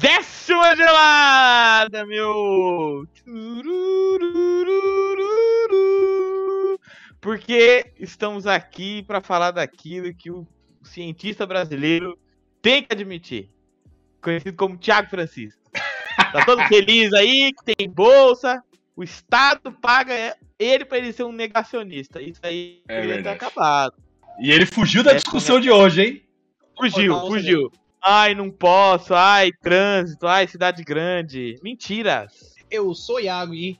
Desce uma gelada, meu! Porque estamos aqui para falar daquilo que o cientista brasileiro tem que admitir. Conhecido como Tiago Francisco. Tá todo feliz aí, que tem bolsa. O Estado paga ele para ele ser um negacionista. Isso aí É ele verdade. acabado. E ele fugiu da É, discussão de hoje, hein? Fugiu, os fugiu. Ai, não posso. Ai, trânsito. Ai, cidade grande. Mentiras. Eu sou o Iago e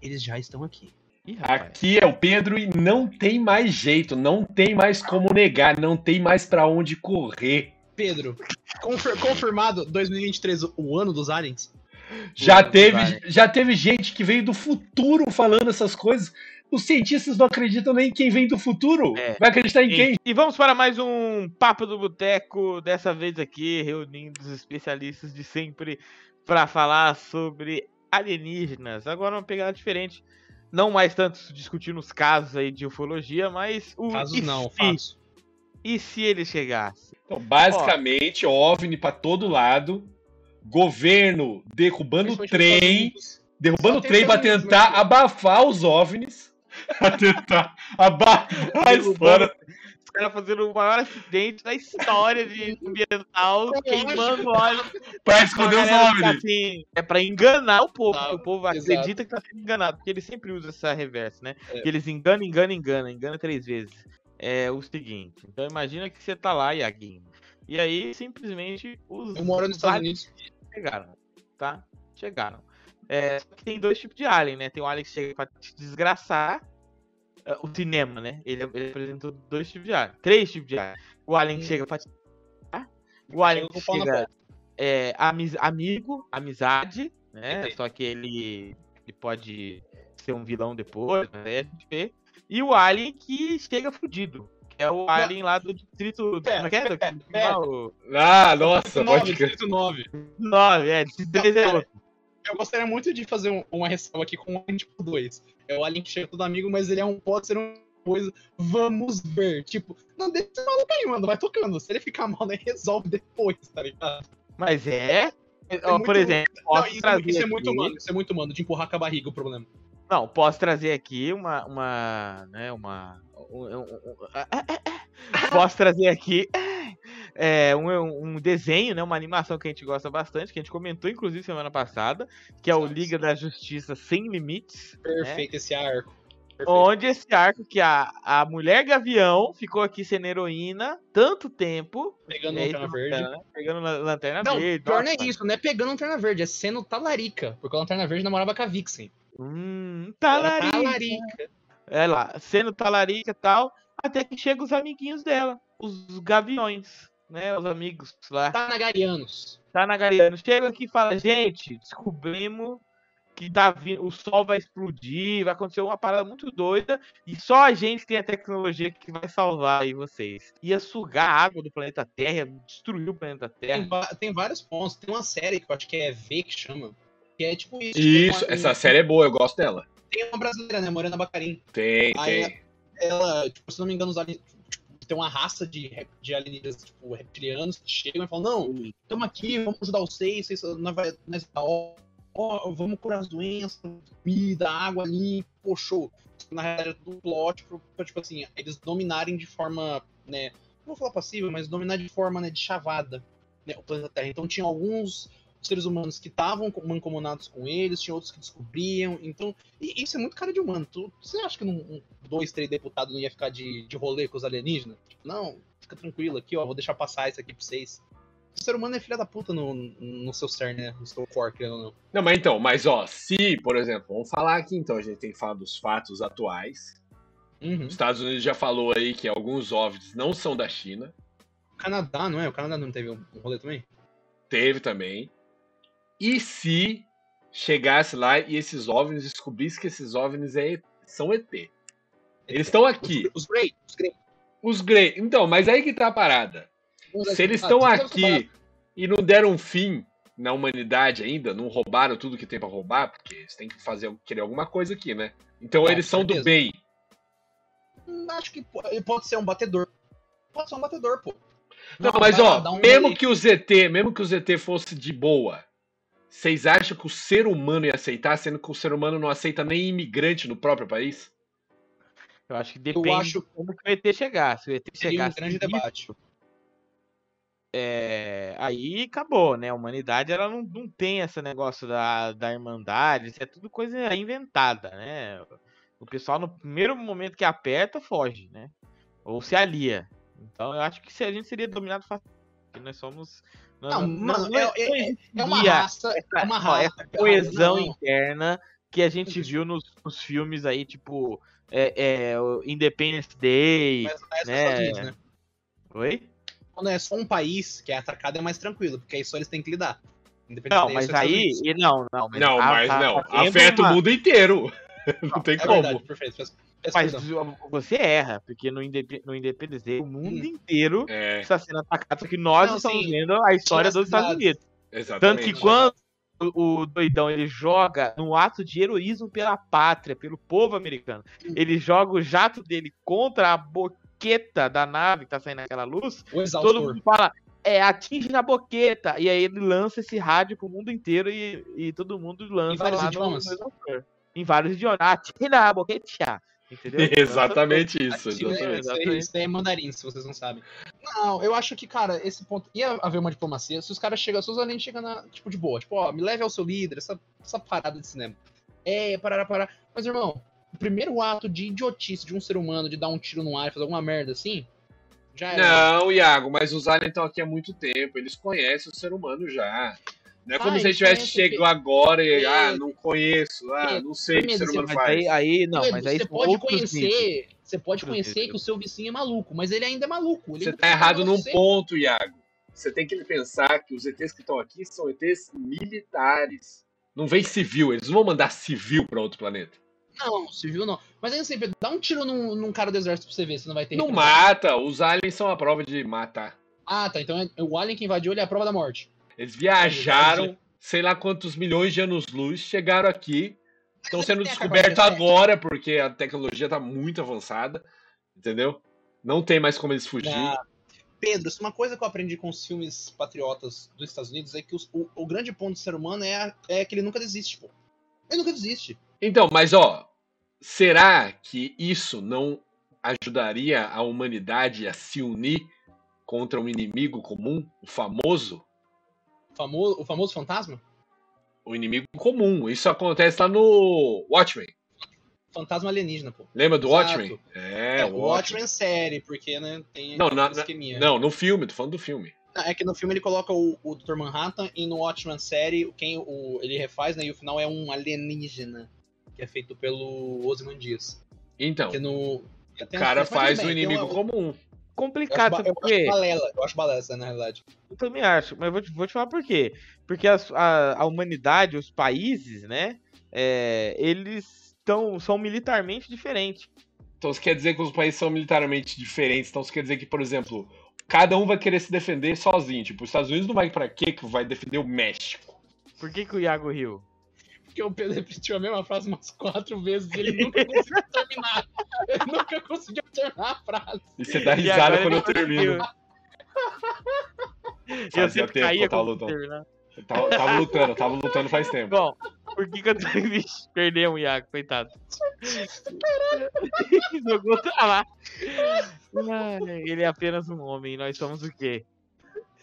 eles já estão aqui. Ih. Aqui é o Pedro e não tem mais jeito, não tem mais como negar, não tem mais pra onde correr. Pedro, confir- confirmado 2023 o ano dos aliens? Já teve, já teve gente que veio do futuro falando essas coisas. Os cientistas não acreditam nem em quem vem do futuro. É. Vai acreditar em quem? E vamos para mais um Papo do Boteco, dessa vez aqui, reunindo os especialistas de sempre para falar sobre alienígenas. Agora uma pegada diferente. Não mais tanto discutindo os casos aí de ufologia, mas o Casos não, fatos. E se ele chegasse? Então, basicamente, OVNI pra todo lado, governo derrubando trem, derrubando trem Unidos, tentar mas- abafar os OVNIs. pra tentar abafar a história. Os caras fazendo o maior acidente da história de ambiental, queimando óleo. Pra esconder A os fica OVNIs. assim, é pra enganar o povo, porque o povo exato. acredita que tá sendo enganado, porque eles sempre usam essa reversa, né? É. Que eles enganam, enganam, enganam, enganam três vezes. É o seguinte, então imagina que você tá lá, Iaguinho, e aí simplesmente os Eu moro nos os Estados Unidos. chegaram, tá? Chegaram. É, só que tem dois tipos de alien, né? Tem o alien que chega pra te desgraçar, é, o cinema, né? Ele, ele apresentou dois tipos de alien, três tipos de alien. O alien que Hum. chega pra te... O alien Chega chega é, amiz- amigo, amizade, né? Entendi. Só que ele, ele pode ser um vilão depois, mas aí a gente vê. E o Alien que chega fudido. Que é o Alien lá do distrito. Pera, como é que é? pera, Do- pera. o- Ah, nossa, Nove, pode crer. distrito 9. Nove, é, distrito 3 é outro. Eu gostaria muito de fazer um- uma ressalva aqui com o Alien tipo 2. É o Alien que chega todo amigo, mas ele é um, pode ser uma coisa. Vamos ver. Tipo, não deixa esse maluco aí, mano. Vai tocando. Se ele ficar mal, né, resolve depois, tá ligado? Mas é. ó, por exemplo, Não, posso isso, trazer. isso é muito humano. Isso é muito humano, de empurrar com a barriga o problema. Não, posso trazer aqui uma. uma né, uma. um- um- um- ah, ah. posso trazer aqui é, um, um desenho, né, uma animação que a gente gosta bastante, que a gente comentou inclusive semana passada, que é o. Liga da Justiça Sem Limites. Perfeito esse arco. Perfeito. Onde esse arco que a, a mulher gavião ficou aqui sendo heroína tanto tempo. Pegando aí, lanterna verde. né, Pegando la- lanterna Não, verde. pior não é isso, não é pegando lanterna verde, é sendo talarica. Porque a lanterna verde namorava com a Vixen. Hum, Ela talarica. talarica. É lá, sendo talarica e tal, até que chegam os amiguinhos dela, os gaviões, né? Os amigos lá. Tá na Garianos. Tá na Gariano. Chega aqui e fala, gente, descobrimos que tá vindo, o sol vai explodir, vai acontecer uma parada muito doida, e só a gente tem a tecnologia que vai salvar aí vocês. Ia sugar a água do planeta Terra, destruir o planeta Tem, Terra. va- tem vários pontos. Tem uma série que eu acho que é V que chama. Que é tipo isso. Isso, tem uma, essa série é boa, eu gosto dela. Tem uma brasileira, né? Morena Bacarim. Tem, Aí tem. Ela, tipo, se não me engano, os alien- tipo, tem uma raça de, de alienígenas, tipo, reptilianos, que chegam e falam, não, estamos aqui, vamos ajudar vocês, vocês nós vai, nós tá, ó, vamos curar as doenças, comida, água ali, show. Na realidade, é do plot, pra, tipo assim, eles dominarem de forma, né, não vou falar passiva, mas dominar de forma, né, de chavada, né, o planeta Terra. Então tinha alguns seres humanos que estavam mancomunados com eles, tinha outros que descobriam, então, e isso é muito cara de humano. Tu, você acha que num, um, dois, três deputados não ia ficar de, de rolê com os alienígenas? Tipo, não, fica tranquilo aqui, ó, vou deixar passar isso aqui pra vocês. O ser humano é filha da puta no, no seu cerne, né? No seu core, querendo ou não. Não, mas então, mas ó, se, por exemplo, vamos falar aqui então, a gente tem que falar dos fatos atuais. Uhum. Os Estados Unidos já falou aí que alguns OVNIs não são da China. O Canadá, não é? O Canadá não teve um, um rolê também? Teve também. E se chegasse lá e esses OVNIs descobrissem que esses OVNIs é- são ET? Eles estão aqui. Os Grey, os Grey. Os Grey. Então, mas aí que tá a parada. Se eles estão aqui e não deram fim na humanidade ainda, não roubaram tudo que tem pra roubar, porque eles têm que fazer querer alguma coisa aqui, né? Então Ah, eles são do certeza. bem. Hum, Acho que ele pode ser um batedor. Pode ser um batedor, pô. Não, mas vai lá, ó, um mesmo que o ZT, mesmo que o ZT fosse de boa, vocês acham que o ser humano ia aceitar, sendo que o ser humano não aceita nem imigrante no próprio país? Eu acho que depende acho- de como que o ET chegar. Se o ET Seria um chegasse grande debate. é, aí acabou, né? A humanidade ela não, não tem esse negócio da, da irmandade, isso é tudo coisa inventada, né? O pessoal no primeiro momento que aperta, foge, né? Ou se alia. Então eu acho que se a gente seria dominado fácil, porque nós somos. Não, mano, não é, é- é uma raça. É uma ó, raça. essa coesão Não, interna que a gente viu nos, nos filmes aí, tipo é, é, Independence Day. mas não é só né? Unidos, né? Oi? Quando é só um país que é atacado é mais tranquilo, porque aí só eles têm que lidar. Independente Não, mas é aí. E Não, não, mas, não, a- mas tá- não. tá tendo Afeta uma- o mundo inteiro. Não tem É como. verdade, perfeito. Peço Mas você erra, porque no, Indep no Independence Day, o mundo Hum. inteiro É, está sendo atacado, só que nós Não, estamos sim. vendo a história dos Estados. Unidos. exatamente. Tanto que quando o, doidão ele joga no ato de heroísmo pela pátria, pelo povo americano, ele joga o jato dele contra a boqueta da nave que tá saindo naquela luz, todo mundo fala, é, atinge na boqueta. E aí ele lança esse rádio pro mundo inteiro e, e todo mundo lança vários lá no- idiomas. no exaustor. Em vários idiomas. Atinge na boqueta. Entendeu? Exatamente isso. Sim, Exatamente. Isso, aí- isso aí é mandarim, se vocês não sabem. Não, eu acho que, cara, esse ponto. Ia haver uma diplomacia se os caras chegam, se os aliens chegam na, tipo, de boa. Tipo, ó, me leve ao seu líder, essa, essa parada de cinema. É, parar, parar. Mas, irmão, o primeiro ato de idiotice de um ser humano de dar um tiro no ar e fazer alguma merda assim, já era. Não, Iago, mas os aliens estão aqui há muito tempo. Eles conhecem o ser humano já. Não é como Ah, se a gente tivesse chegado agora e, ah, não conheço, ah, não sei o que o ser humano Mas faz. aí, aí não, mas aí você pode níveis. conhecer. Você pode conhecer que o seu vizinho é maluco, mas ele ainda é maluco. Ele Você tá errado num você. ponto, Iago. Você tem que pensar que os ETs que estão aqui são ETs militares. Não vem civil, eles não vão mandar civil pra outro planeta. Não, civil não. Mas ainda assim, Pedro, dá um tiro num, num cara do exército pra você ver, você não vai ter. Não mata, os aliens são a prova de matar. Ah, tá. Então é, o alien que invadiu ele é a prova da morte. Eles viajaram, sei lá quantos milhões de anos-luz, chegaram aqui, estão sendo descobertos agora, porque a tecnologia tá muito avançada, entendeu? Não tem mais como eles fugir. Ah, Pedro, uma coisa que eu aprendi com os filmes patriotas dos Estados Unidos é que os- o, o grande ponto do ser humano é, a- é que ele nunca desiste, pô. Ele nunca desiste. Então, mas ó, será que isso não ajudaria a humanidade a se unir contra um inimigo comum, o famoso, famoso, o famoso fantasma? o inimigo comum? Isso acontece lá no Watchmen. Fantasma alienígena, pô. Lembra do Exato. Watchmen? É, É, o o Watchmen série, porque, né, tem Não, na- esqueminha. Não, no filme, tô falando do filme. É que no filme ele coloca o, o Dr. Manhattan e no Watchmen série, quem o, ele refaz, né, e o final é um alienígena, que é feito pelo Ozymandias. Então, Que no... o cara faz o inimigo uma- comum. Eu acho, Complicado, sabe eu acho balela, eu acho balela essa, na realidade. Eu também acho, mas vou te, vou te falar por quê. Porque as- a, a humanidade, os países, né, é, eles tão, são militarmente diferentes. Então isso quer dizer que os países são militarmente diferentes. Então isso quer dizer que, por exemplo, cada um vai querer se defender sozinho. Tipo, os Estados Unidos não vai pra quê que vai defender o México? Por que, que o Iago riu? Porque o Pedro repetiu a mesma frase umas quatro vezes e ele nunca conseguiu terminar. Ele nunca conseguiu terminar a frase. E você dá risada quando eu termino. Eu Fazia sempre tempo que caía eu tava quando lutando. terminar. Eu tava, tava lutando, tava lutando faz tempo. Bom, por que que eu tô... Vixe, perdemos o Iago, coitado. Jogou pra lá. Ele é apenas um homem, nós somos o quê?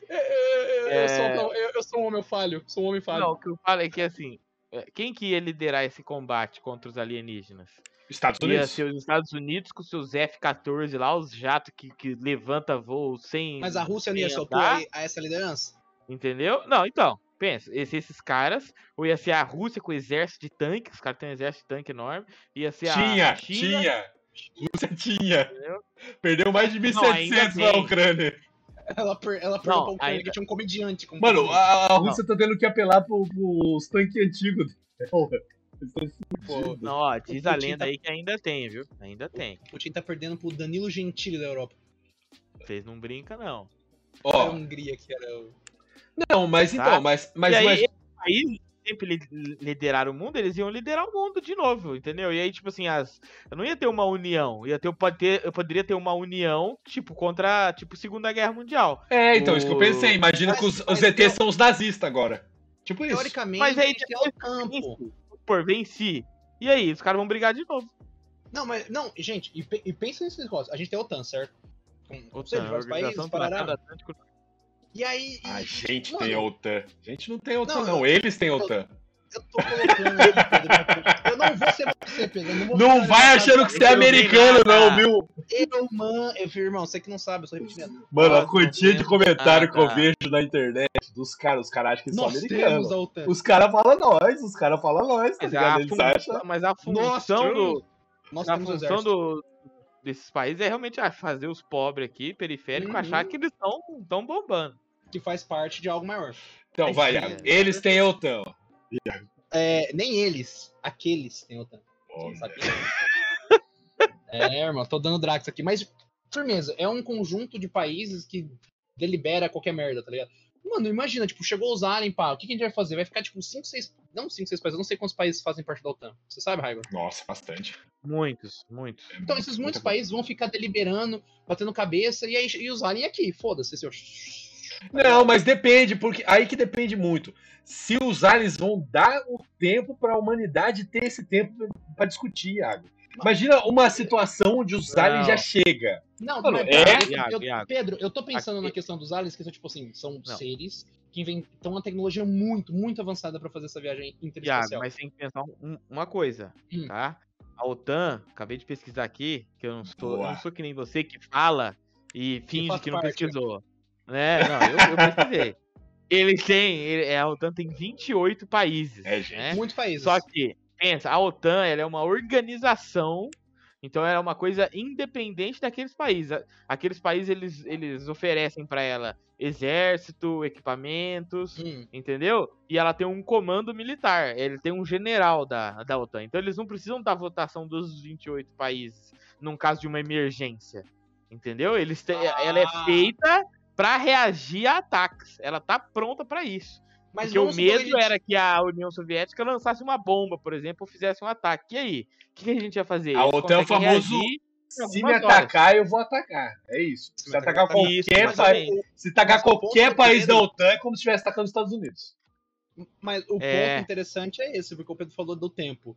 Eu, eu- eu É. sou, não, eu- eu sou um homem falho. Sou um homem falho. Não, o que eu falo é que assim, é, quem que ia liderar esse combate contra os alienígenas? Estados Ia Unidos? ser os Estados Unidos com seus F-14 lá, os jatos que, que levanta voo sem. Mas a Rússia não ia sem se opor andar, a, essa liderança? Entendeu? Não, então, pensa, esse- esses caras, ou ia ser a Rússia com o exército de tanque, os caras têm um exército de tanque enorme, ia ser Tinha, a China, tinha. Rússia tinha. entendeu? Perdeu mais de Não, ainda 1.700 na. Ucrânia. Ela, per, ela Não, perdeu pra que tinha um comediante. como Mano, a, a Rússia tá tendo que apelar pro, pros tanques antigos dela. Pô, não, ó, diz a lenda tá- aí que ainda tem, viu? Ainda tem. O Putin tá perdendo pro Danilo Gentili da Europa. Vocês não brincam, não. Era a Ó, Hungria que era o... não, mas então, Tá. mas, mas, e aí, mas- esse país, sempre li- lideraram o mundo, eles iam liderar o mundo de novo, entendeu? E aí, tipo assim, as. Eu não ia ter uma união. Ia ter, pode ter, eu poderia ter uma união, tipo, contra, tipo, Segunda Guerra Mundial. É, então, isso que eu O- pensei. Imagina Mas- que os, os ETs eu- são os nazistas agora. Tipo isso. Teoricamente, Mas aí tem depois- o campo. Por venci. E aí, os caras vão brigar de novo. Não, mas, não, gente, e, e pensa nesse negócio. A gente tem a OTAN, certo? Com, OTAN, vários Organização países, Atlântico. E aí. e- A gente mano, tem a OTAN. A gente não tem OTAN, Não, não. Eles têm OTAN. Eu tô colocando aqui, Pedro. Eu não vou ser você, Pedro. Eu não, vou Não vai achando que você é eu americano, nada. não, viu? Eu, man, eu, irmão, você que não sabe, eu sou reptiliano. Mano, a quantia de temos comentário que eu nada. vejo na internet dos caras, os caras acham que são Nós temos americanos. Os caras falam nós, os caras falam nós, tá Mas ligado? a, Eles função, acham. mas a função do, Nós a função do, desses países é realmente ah, fazer os pobres aqui, periféricos, Uhum. achar que eles estão tão bombando. Que faz parte de algo maior. Então, vai, Sim, Iago. é. Eles têm OTAN. ó. É, nem eles, aqueles têm OTAN. É, irmão, tô dando Drax aqui. Mas, firmeza, é um conjunto de países que delibera qualquer merda, tá ligado? Mano, imagina, tipo, chegou os aliens, pá, o que, que a gente vai fazer? Vai ficar, tipo, 5, 6. Não 5, 6 países, eu não sei quantos países fazem parte da OTAN. Você sabe, Raigor? Nossa, bastante. Muitos, muitos. É Então, muito- esses muitos países vão ficar deliberando, batendo cabeça, e aí e os aliens aqui, foda-se, seu. Não, mas depende, porque aí que depende muito. Se os aliens vão dar o tempo para a humanidade ter esse tempo para discutir, Iago. Imagina uma situação onde os Não. aliens já chega. Não, Mano, mas, é- Pedro, Iago, eu, Iago. Pedro, eu tô pensando Aqui- na questão dos aliens, que são, tipo assim, são Não. seres que inventam uma tecnologia muito, muito avançada pra fazer essa viagem Iago, interespacial. mas tem que pensar um- uma coisa, Hum. tá? A OTAN, acabei de pesquisar aqui, que eu não sou, eu não sou que nem você que fala e finge que não parte. pesquisou. Né? Não, eu, eu pesquisei. Eles têm, ele- é, a OTAN tem 28 países. É, gente. né? Muitos países. Só que, pensa, a OTAN ela é uma organização, então ela é uma coisa independente daqueles países. Aqueles países eles, eles oferecem para ela exército, equipamentos, Hum, entendeu? E ela tem um comando militar, ele tem um general da, da OTAN. Então eles não precisam da votação dos 28 países num caso de uma emergência, entendeu? Eles têm, ela é Ah. feita para reagir a ataques. Ela tá pronta para isso. mas Porque o medo gente- era que a União Soviética lançasse uma bomba, por exemplo, ou fizesse um ataque. E aí? O que, que a gente ia fazer? A OTAN é o famoso Se me algumas horas. atacar, eu vou atacar. É isso. Se me atacar atacar, Isso, qualquer mas país. Se atacar qualquer do país da Pedro- OTAN é como se estivesse atacando os Estados Unidos. Mas o É. ponto interessante é esse, porque o Pedro falou do tempo.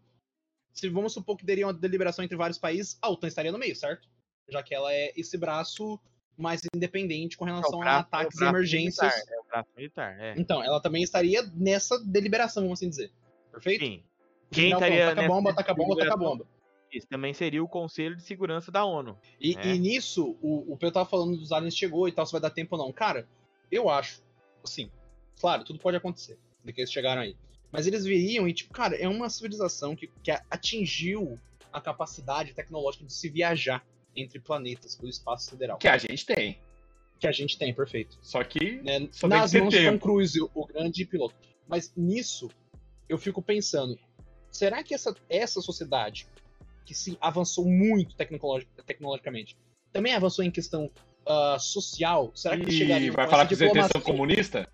Se vamos supor que teria uma deliberação entre vários países, a OTAN estaria no meio, certo? Já que ela é esse braço mais independente com É relação braço- a ataques é o e emergências. militar, é o braço militar, é. Então, ela também estaria nessa deliberação, vamos assim dizer. Perfeito? Sim. Quem estaria Taca nessa bomba, taca bomba, taca deliberação? bomba. Isso também seria o Conselho de Segurança da ONU. E, É. e nisso, o, o Pedro tava falando dos aliens chegou e tal, se vai dar tempo ou não. Cara, eu acho, assim, claro, tudo pode acontecer, de que eles chegaram aí. Mas eles viriam e, tipo, cara, é uma civilização que, que atingiu a capacidade tecnológica de se viajar entre planetas pelo espaço sideral. Que a gente tem. Que a gente tem, perfeito. Só que né, Só nas mãos de Tom. Cruise, o, grande piloto. Mas nisso, eu fico pensando, será que essa, essa sociedade, que se avançou muito tecnologi- tecnologicamente, também avançou em questão ah, social? Será que eles chegariam vai com falar essa que os ETs são diplomacia comunistas?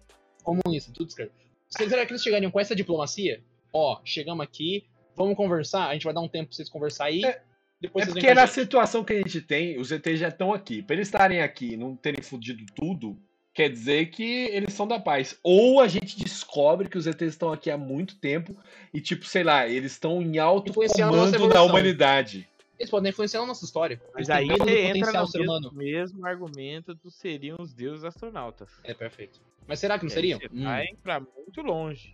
comunista? Tudo escreve. Será que eles chegariam com essa diplomacia? Ó, chegamos aqui, vamos conversar, a gente vai dar um tempo pra vocês conversar aí, É, depois É porque a na situação que a gente tem, os ETs já estão aqui. Pra eles estarem aqui e não terem fudido tudo, quer dizer que eles são da paz. Ou a gente descobre que os ETs estão aqui há muito tempo e, tipo, sei lá, eles estão em alto comando da humanidade. Eles podem influenciar a nossa história. Mas aí você entra no ser mesmo, mesmo argumento do seriam os deuses astronautas. É, perfeito. Mas será que não aí seriam? Você Hum. vai pra muito longe.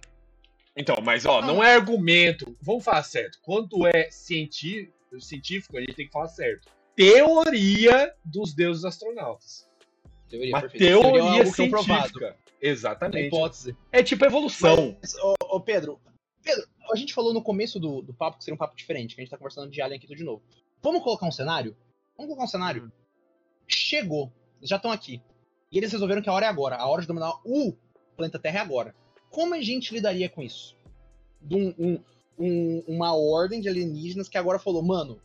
Então, mas ó, não é argumento. Vamos falar certo. Quando é científico, científico, a gente tem que falar certo. Teoria dos deuses astronautas. Teoria, Uma perfeito. Teoria é teoria científica. Exatamente. hipótese. É tipo evolução. Mas, ô, ô, Pedro, Pedro, a gente falou no começo do, do papo que seria um papo diferente, que a gente tá conversando de Alien aqui tudo de novo. Vamos colocar um cenário? Vamos colocar um cenário. Hum. Chegou, eles já estão aqui. E eles resolveram que a hora é agora. A hora de dominar o planeta Terra é agora. Como a gente lidaria com isso? De um- um- um- uma ordem de alienígenas que agora falou, mano,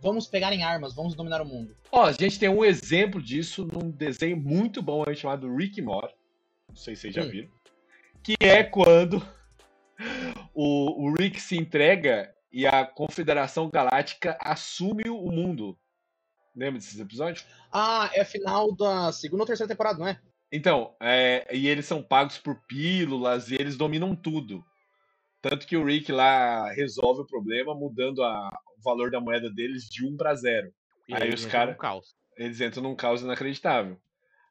vamos pegar em armas, vamos dominar o mundo. Ó, a gente tem um exemplo disso num desenho muito bom aí chamado Rick Morty. Não sei se vocês já Hum. viram. Que é quando o, o Rick se entrega e a Confederação Galáctica assume o mundo. Lembra desses episódios? Ah, é final da segunda ou terceira temporada, não é? Então, é, e eles são pagos por pílulas e eles dominam tudo. Tanto que o Rick lá resolve o problema mudando a, o valor da moeda deles de 1 para 0. E Aí os entra cara- no caos. Eles entram num caos inacreditável.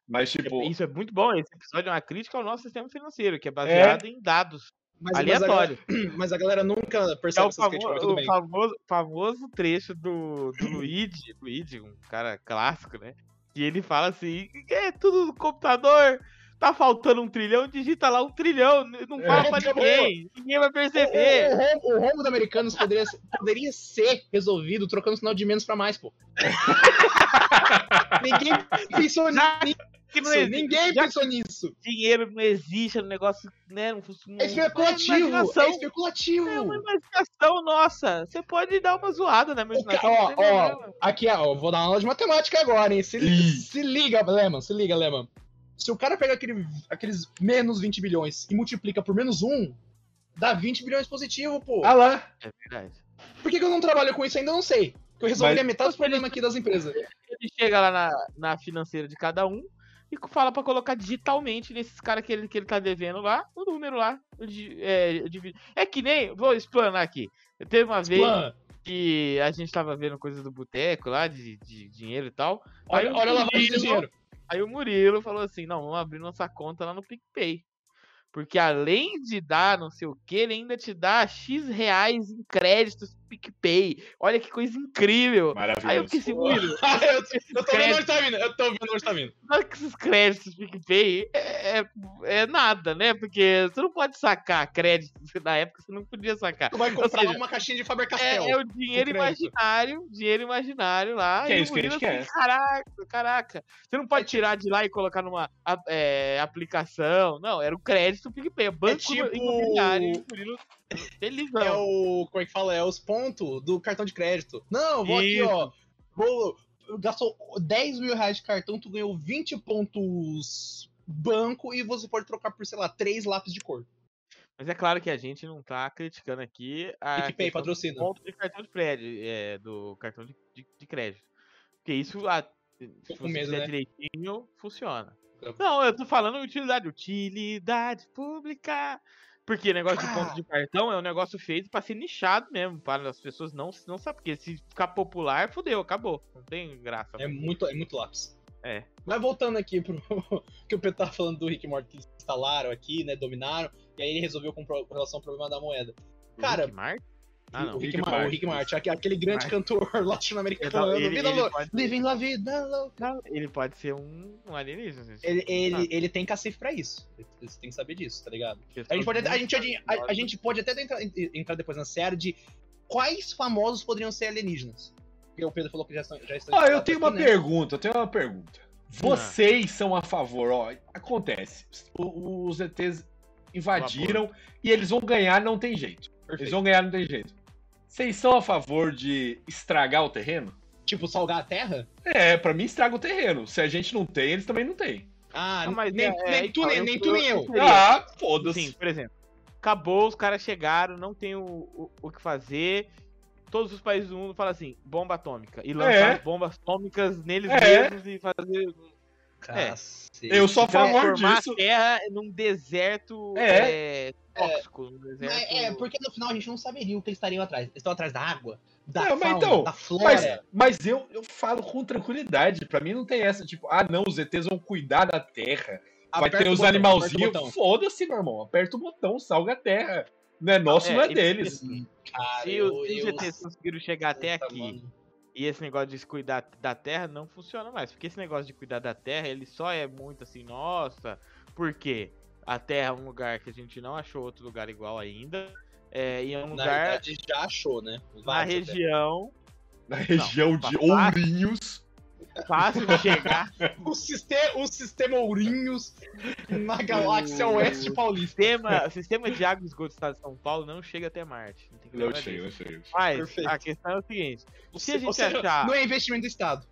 Mas, tipo, Isso é muito bom. Esse episódio é uma crítica ao nosso sistema financeiro, que é baseado em dados Mas, aleatórios. Mas a, galera, mas a galera nunca É percebe o, críticas, mas famo- tudo o famoso, famoso trecho do, do Luigi, Luigi, um cara clássico, né? Que ele fala assim: é tudo no computador, tá faltando um trilhão, digita lá um trilhão, não fala É, pra acabou. ninguém, ninguém vai perceber. o, o, o rombo do Americanos poderia, ser- poderia ser resolvido trocando o sinal de menos pra mais, pô. Ninguém pensou Já nisso. Existe, Ninguém pensou nisso. dinheiro não existe, o negócio, né? Não funciona. É especulativo. É imaginação. especulativo. É uma imaginação nossa. Você pode dar uma zoada na imaginação. Ó, ó, aqui, ó, vou dar uma aula de matemática agora, hein? Se, se liga, Leman, se liga, Leman. Se o cara pega aquele, aqueles menos 20 bilhões e multiplica por menos 1, dá 20 bilhões positivo, pô. ah lá. É verdade. Por que, que eu não trabalho com isso ainda? Eu não sei. Porque eu resolvi Mas- a metade dos problemas aqui das empresas. Ele chega lá na, na financeira de cada um e fala pra colocar digitalmente nesses caras que ele, que ele tá devendo lá, o número lá. É, é que nem. Vou explanar aqui. Teve uma vez Plan, que a gente tava vendo coisa do boteco lá, de, de dinheiro e tal. Olha, olha a lavagem de dinheiro. Aí o Murilo falou assim: não, vamos abrir nossa conta lá no PicPay. Porque além de dar não sei o que, ele ainda te dá X reais em créditos PicPay. Olha que coisa incrível. Maravilhoso. Aí eu fiquei assim, eu, eu tô vendo onde tá vindo. Eu tô vendo onde tá vindo. Sabe que esses créditos PicPay é, é, é nada, né? Porque você não pode sacar créditos. Na época você não podia sacar. Tu vai comprar seja, uma caixinha de Faber É, Castell. é o dinheiro crédito. imaginário, dinheiro imaginário lá. Que é o isso que a gente assim, Caraca, caraca. Você não pode tirar de lá e colocar numa é, aplicação. Não, era o crédito PicPay. É banco tipo- imobiliário. Felizão. É o. Como é que fala? É os pontos do cartão de crédito. Não, vou aqui, Isso. ó. Vou, gastou 10 mil reais de cartão, tu ganhou 20 pontos banco e você pode trocar por, sei lá, 3 lápis de cor. Mas é claro que a gente não tá criticando aqui a PicPay patrocina. ponto de cartão de crédito, é, do cartão de, de- de crédito. Porque isso, a, se você medo, fizer né? direitinho, funciona. Tá. Não, eu tô falando utilidade. Utilidade pública. Porque negócio de ponto de cartão é um negócio feito pra ser nichado mesmo, para as pessoas não, não sabem. Porque se ficar popular, fodeu, acabou. Não tem graça. É muito, é muito lápis. É. Mas voltando aqui pro que o Pedro tava falando do Rick Morty que eles instalaram aqui, né? Dominaram, e aí ele resolveu com, relação ao problema da moeda. Cara, Rick Martin? Ah, não. o Rick, Rick o Martin, Rick Martin, aque- aquele grande Martin. cantor latino-americano. ele, Vida ele louca. pode, Living la vida louca. ele pode ser um, um alienígena. gente. Ele, ele, Ah. ele tem cacife pra isso. Você tem que saber disso, tá ligado? A gente pode, até- a gente, a, a gente pode até entrar, entrar depois na série de quais famosos poderiam ser alienígenas. Porque o Pedro falou que já estão. Já estão Ó, eu instalados tenho uma né? pergunta, eu tenho uma pergunta. Vocês são a favor, ó, acontece. o- Os ETs invadiram e eles vão ganhar, não tem jeito. Eles Perfeito. vão ganhar, não tem jeito. Vocês são a favor de estragar o terreno? Tipo, salgar a terra? É, pra mim estraga o terreno. Se a gente não tem, eles também não têm. Ah, Não, mas nem, é- é, nem tu, então, nem, eu- nem tu, nem eu. Seria. Ah, foda-se. Sim, por exemplo. Acabou, os caras chegaram, não tem o, o, o que fazer. Todos os países do mundo falam assim, bomba atômica. E lançar É. as bombas atômicas neles É. mesmos e fazer. Cacete. Eu sou a favor transformar disso. a Terra num deserto É. é, tóxico. num deserto... É, porque no final a gente não saberia o que eles estariam atrás. Eles estão atrás da água, da Não, mas fauna, então, da flora. Mas, mas eu, eu falo com tranquilidade. Pra mim não tem essa, tipo, ah, não, os ETs vão cuidar da terra. Vai Aperta ter os animalzinhos. Foda-se, meu irmão. Aperta o botão, salga a terra. Não é nosso, É, não é deles. Cara, Se eu- os se os ETs conseguiram chegar até aqui mano. E esse negócio de se cuidar da Terra não funciona mais. Porque esse negócio de cuidar da Terra, ele só é muito assim, nossa, porque a Terra é um lugar que a gente não achou outro lugar igual ainda. É, e é um Na lugar verdade, já achou, né? na Vários até. região Na região de fácil. Ourinhos. Fácil de chegar. O sistema, o sistema Ourinhos na galáxia oeste paulista. sistema, o sistema de água e esgoto do estado de São Paulo não chega até Marte. Não, Não disso. não sei. Mas Perfeito. a questão é o seguinte: se a gente seja, achar. Não é investimento do Estado.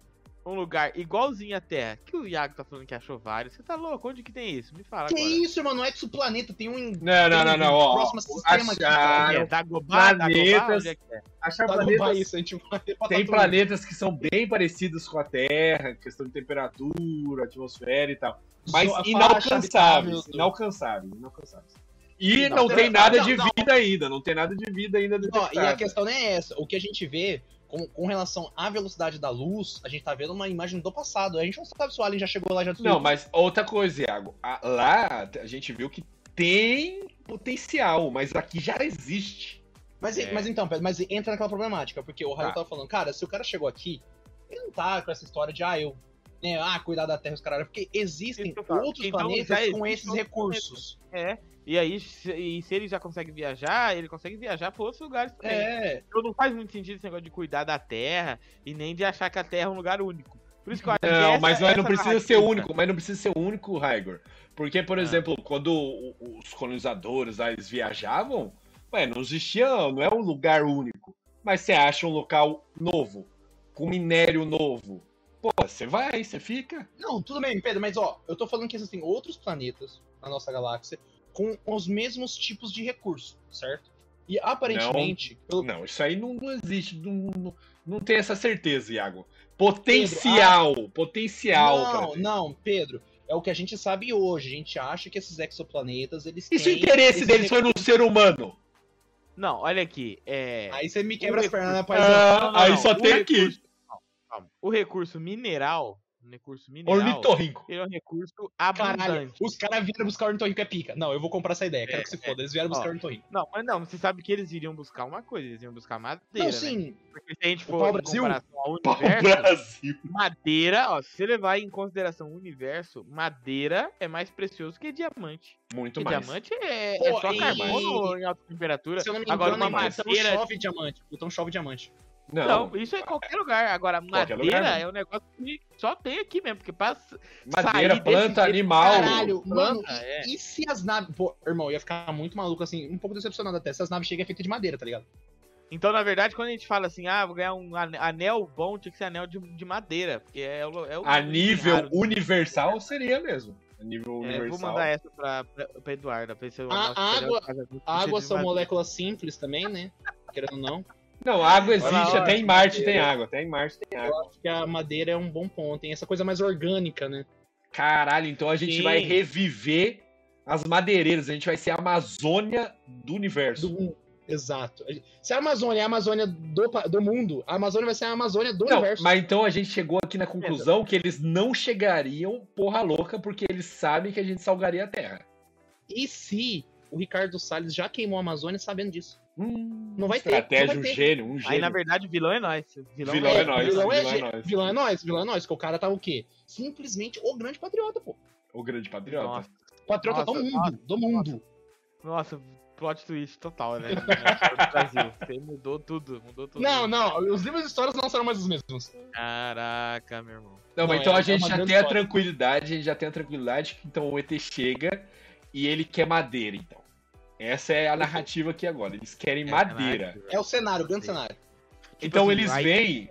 Um lugar igualzinho à Terra, que o Iago tá falando que achou vários. Você tá louco? Onde que tem isso? Me fala Que agora. isso, mano? Não é exoplaneta, tem um. Não, não, não, não. Ó, Próximo sistema aqui, acharam É, Dagobah, Dagobah, planetas- onde é que é? achar planetas isso, a gente vai ter Tem planetas que são bem parecidos com a Terra, questão de temperatura, atmosfera e tal. Mas inalcançáveis. Inalcançáveis, inalcançáveis. E Não, não, não, tem nada não, de não. vida ainda, não tem nada de vida ainda Ó, e a questão não é essa. O que a gente vê com, com relação à velocidade da luz, a gente tá vendo uma imagem do passado. A gente não sabe se o Alien já chegou lá já destruiu. Não, mas outra coisa, Iago. a- Lá a gente viu que tem potencial, mas aqui já existe. Mas, É. mas então, mas entra naquela problemática, porque o Raio Tá. tava falando, cara, se o cara chegou aqui, ele não tá com essa história de, ah, eu. Né, ah, cuidar da Terra, os caras. Porque existem outros Então, planetas com esses recursos. É. E aí, se, e se ele já consegue viajar, ele consegue viajar pra outros lugares também. É, Então não faz muito sentido esse negócio de cuidar da Terra e nem de achar que a Terra é um lugar único. Por isso que eu acho que Não, essa- mas não, é- não precisa ser único, mas não precisa ser único, Raigor. Porque, por Ah. exemplo, quando os colonizadores lá, eles viajavam, ué, não existia, não é um lugar único. Mas você acha um local novo, com minério novo. Pô, você vai, você fica. Não, tudo bem, Pedro, mas ó, eu tô falando que existem outros planetas na nossa galáxia com os mesmos tipos de recurso, certo? E aparentemente, pelo- Não, isso aí não, não existe, não, não, não tem essa certeza, Iago. Potencial, potencial. pra não, não, Pedro, é o que a gente sabe hoje. A gente acha que esses exoplanetas, eles E se o interesse esse deles foi no ser humano? Não, olha aqui. É... Aí você me quebra O as pernas, né, recurso- paizão? Ah, aí só o tem aqui. recurso- calma. O recurso mineral, o recurso mineral, Ornitorrinco. ele é um recurso Caralho, abundante. os caras vieram buscar o ornitorrinco é pica. Não, eu vou comprar essa ideia, quero É, que se foda. Eles vieram buscar Ó, o ornitorrinco. Não, mas não, você sabe que eles iriam buscar uma coisa, eles iam buscar madeira, Não, né? sim, Porque se a gente O for em Brasil? ao universo, Brasil. madeira, ó, se você levar em consideração o universo, madeira é mais precioso que diamante. Muito Porque mais. diamante é, Pô, é só e- carbono em alta temperatura. se eu não me Agora engano, uma em Plutão madeira chove diamante. Plutão chove diamante. Não, Não, isso é em qualquer lugar. Agora, Qualquer madeira lugar, né? é um negócio que só tem aqui mesmo, porque pra s- madeira, sair desse planta, jeito- animal. Caralho, mano, planta, é. e se as naves... Pô, irmão, eu ia ficar muito maluco, assim, um pouco decepcionado até, se as naves chegam feitas de madeira, tá ligado? Então, na verdade, quando a gente fala assim, ah, vou ganhar um ane- anel bom, tinha que ser anel de, de madeira, porque é o. É o A nível raro. universal seria mesmo. A nível É, universal. vou mandar essa pra, pra, pra Eduarda, pra ver se eu A nosso água- água são madeira. moléculas simples também, né? Querendo ou não. Não, água lá, existe, olha, até em Marte tem água. Até em Marte tem água. Acho que a madeira é um bom ponto, tem essa coisa mais orgânica, né? Caralho, então a gente Sim. vai reviver as madeireiras. A gente vai ser a Amazônia do universo. Do... Exato. Se a Amazônia é a Amazônia do, do mundo, a Amazônia vai ser a Amazônia do Não, universo. mas então a gente chegou aqui na conclusão que eles não chegariam porra louca porque eles sabem que a gente salgaria a Terra. E se o Ricardo Salles já queimou a Amazônia sabendo disso? Hum, Não vai ter, Estratégia, um vai ter. gênio, um gênio. Aí, na verdade, o vilão é nós. Vilão, Vilão é nós. vilão, é, vilão é ge- nós. vilão é nós, vilão é nós, que o cara tá o quê? Simplesmente o grande patriota, pô. O grande patriota. Nossa, Patriota Nossa, do mundo, nossa, do mundo. nossa, plot twist total, né? Brasil. Você mudou tudo, mudou tudo. Não, não, os livros de histórias não serão mais os mesmos. Caraca, meu irmão. Não, mas Não, então é- a é gente já tem a tranquilidade, a gente já tem a tranquilidade que então o ET chega e ele quer madeira, então. Essa é a narrativa aqui agora. Eles querem madeira. É o cenário, o grande Sim. cenário. Então assim, eles aí- vêm.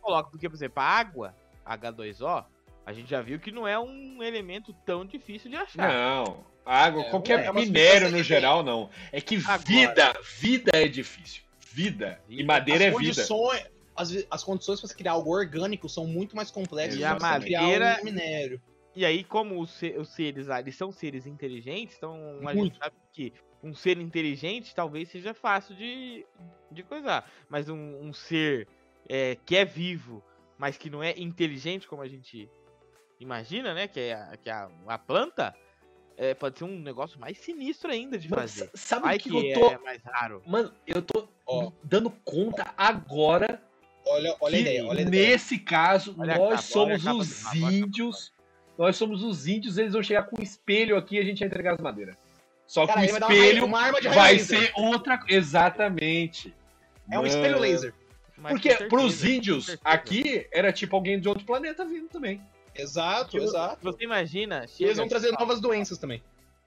Coloca, porque, por exemplo, a água, H2O, a gente já viu que não é um elemento tão difícil de achar. Não, água, É, qualquer é uma minério no geral, não. É que Agora. vida, vida é difícil. Vida. E Vida. madeira as é vida. condições, as, vi- as condições para se criar algo orgânico são muito mais complexas E do a que você criar madeira- um minério. E aí, como os, os seres lá, eles são seres inteligentes, então a Muito. gente sabe que um ser inteligente talvez seja fácil de, de coisar. Mas um, um ser é, que é vivo, mas que não é inteligente, como a gente imagina, né? Que é, a- que é a, a planta, é, pode ser um negócio mais sinistro ainda de Mano, fazer. sa- sabe Vai o que, que eu tô. é mais raro. Mano, eu tô me dando conta agora Olha, olha a ideia, olha a ideia. nesse caso Olha nós somos os índios. Nós somos os índios, eles vão chegar com um espelho aqui e a gente vai entregar as madeiras. Só que Cara, o dar uma, espelho uma arma de raio vai laser. ser outra. Exatamente. É um espelho laser. Mas Porque pros com índios, aqui era tipo alguém de outro planeta vindo também. Exato, Porque exato. Você imagina, chega, eles vão trazer novas doenças também.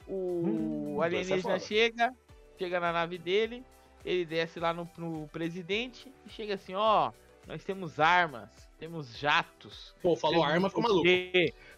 o Hum, é alienígena chega, chega na nave dele, ele desce lá no, no presidente e chega assim, ó, nós temos armas, temos jatos. Pô, falou arma, ficou o maluco.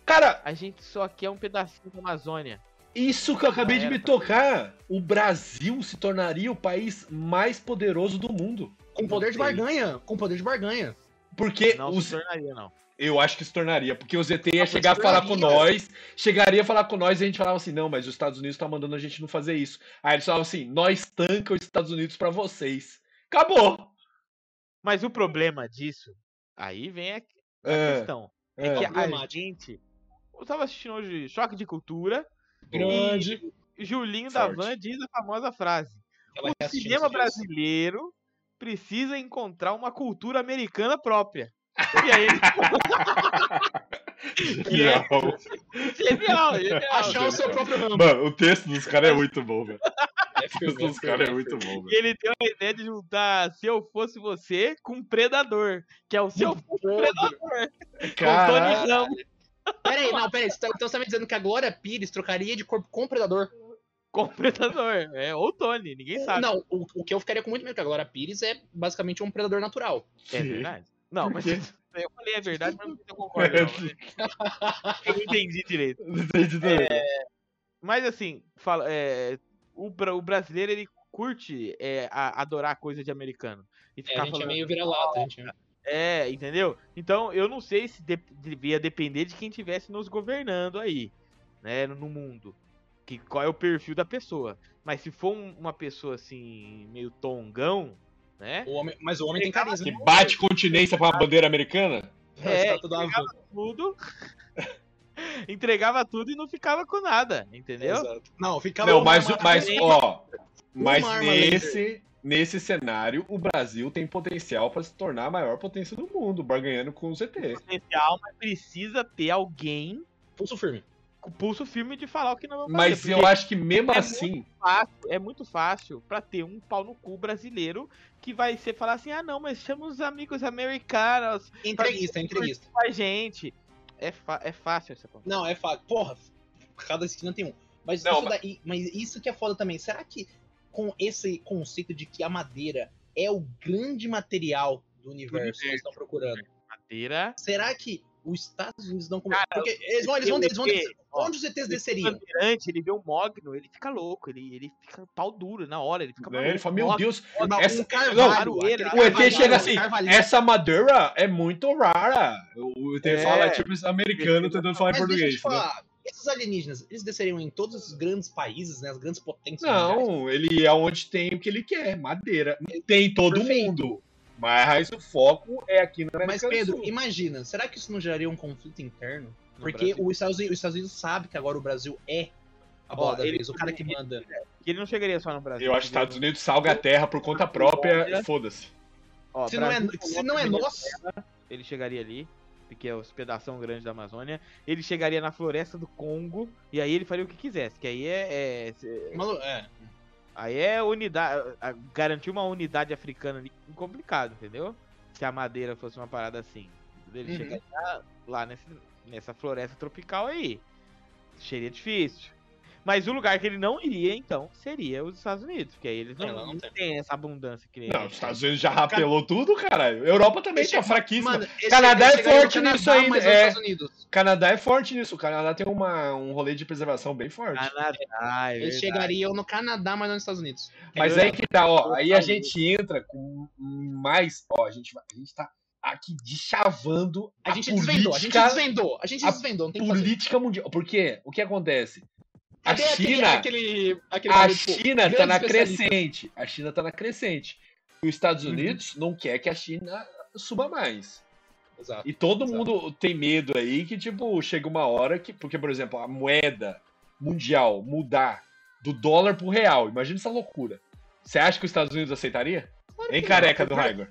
Cara, A gente só quer um pedacinho da Amazônia. Isso que eu acabei de me tocar. O Brasil se tornaria o país mais poderoso do mundo. Com poder de barganha. Com poder de barganha. Porque Não os, se tornaria, não. eu acho que se tornaria. Porque o ZT ia Ah, chegar a falar com nós, chegaria a falar com nós e a gente falava assim: não, mas os Estados Unidos tá mandando a gente não fazer isso. Aí eles falavam assim: nós tanca os Estados Unidos pra vocês. Acabou. Mas o problema disso, aí vem a a É, questão. é. É que a gente. Eu tava assistindo hoje Choque de Cultura. Grande. E Julinho Forte. da Van diz a famosa frase: Ela O cinema brasileiro precisa encontrar uma cultura americana própria. E aí, Genial. genial, genial. Achar o seu próprio ramo. Mano, o texto dos caras é muito bom, velho. É O texto é dos caras é é muito bom, E velho. ele deu a ideia de juntar Se Eu Fosse Você com Predador, que é o Se Eu Fosse Predador, com o Caralho. Tony Ramos Pera aí, não, pera aí. Você tá- Então você tá me dizendo que a Glória Pires trocaria de corpo com o Predador? com o Predador. É, ou Tony, ninguém sabe. Não, o, o que eu ficaria com muito medo, que a Glória Pires é basicamente um Predador natural. É verdade. Não, mas eu falei é verdade, mas não eu concordo. Não. Eu não entendi direito. Não entendi também. Mas assim, fala, é, o, o brasileiro ele curte é, a- adorar coisa de americano. E É, ficar a gente é falando, meio vira-lata. a gente é- entendeu? Então eu não sei se de- devia depender de quem tivesse nos governando aí, né, no mundo. Que, qual é o perfil da pessoa. Mas se for um- uma pessoa assim, meio tongão, né? O homem, mas o homem tem carisma. Que bate continência pra uma bandeira americana? É, Tá entregava tudo. entregava tudo e não ficava com nada, entendeu? Exato. Não, ficava Não, mas, mas ó. Mas nesse, nesse cenário, o Brasil tem potencial pra se tornar a maior potência do mundo, barganhando com o ZT. Potencial, mas precisa ter alguém Pulso firme. com pulso firme de falar o que não vai fazer. Mas eu acho que mesmo é assim. fácil, é muito fácil pra ter um pau no cu brasileiro que vai ser falar assim: ah, não, mas chama os amigos americanos Entreguista, entreguista. com a gente. É, é fácil essa conta. Não, é fácil. Porra, cada esquina tem um. Mas, Não, isso mas- daí- mas isso que é foda também. Será que com esse conceito de que a madeira é o grande material do universo, que eles estão procurando, Madeira. será que os Estados Unidos não Cara, Porque eles vão, eles vão, eles vão descer. ó, Onde os ETs desceriam? ele vê o Mogno, ele fica louco, ele, ele fica pau duro na hora, ele fica Né? Ele fala, meu Deus, essa- um carvalho. não, aquele o ET carvalho, chega assim, essa madeira é muito rara. O ET É. fala, tipo, esse americano tentando falar em Mas deixa eu português. te né? falar, esses alienígenas, eles desceriam em todos os grandes países, né? As grandes potências. mundiais? Não, ele é onde tem o que ele quer, madeira. Tem em todo Perfeito. mundo. Mas o foco é aqui na América Mas, do Pedro, Sul. imagina, será que isso não geraria um conflito interno? No Porque Brasil. os Estados, Unidos, os Estados Unidos sabe que agora o Brasil é a bola Ó, da ele- vez, o cara que manda. Que ele não chegaria só no Brasil. Eu acho que os Estados Unidos salga a terra por conta própria e foda-se. Ó, Se não é, Brasil, se não é nosso, ele chegaria ali, que é o pedação grande da Amazônia. Ele chegaria na floresta do Congo e aí ele faria o que quisesse, que aí é, é- é- é. aí é unidade, a- garantir uma unidade africana ali complicado, entendeu? Se a madeira fosse uma parada assim, ele Uhum. chegaria lá nesse- nessa floresta tropical aí, seria difícil. Mas o lugar que ele não iria, então, seria os Estados Unidos, porque aí eles não, É, não não tem. têm essa abundância que nem Não, a os Estados Unidos já rapelou tudo, caralho. Europa também Esse- tá fraquíssima. Mano, Canadá é forte Canadá, nisso ainda, é. Estados Unidos. Canadá é forte nisso. O Canadá tem uma, um rolê de preservação bem forte. Canadá, é Eles chegariam no Canadá, mas não nos Estados Unidos. Mas aí que tá, ó. Aí a gente entra com mais. Ó, a gente, a gente tá aqui deschavando A gente política, desvendou, a gente desvendou, a gente a desvendou, não tem política mundial. Porque o que acontece? A aquele- China, aquele, aquele a bagulho, tipo, China tá grande na crescente. A China tá na crescente. E os Estados Uhum. Unidos não quer que a China suba mais. Exato. E todo Exato. mundo tem medo aí que, tipo, chega uma hora que. Porque, por exemplo, a moeda mundial mudar do dólar pro real. Imagina essa loucura. Você acha que os Estados Unidos aceitaria? Claro Hein, careca não. do Raigor?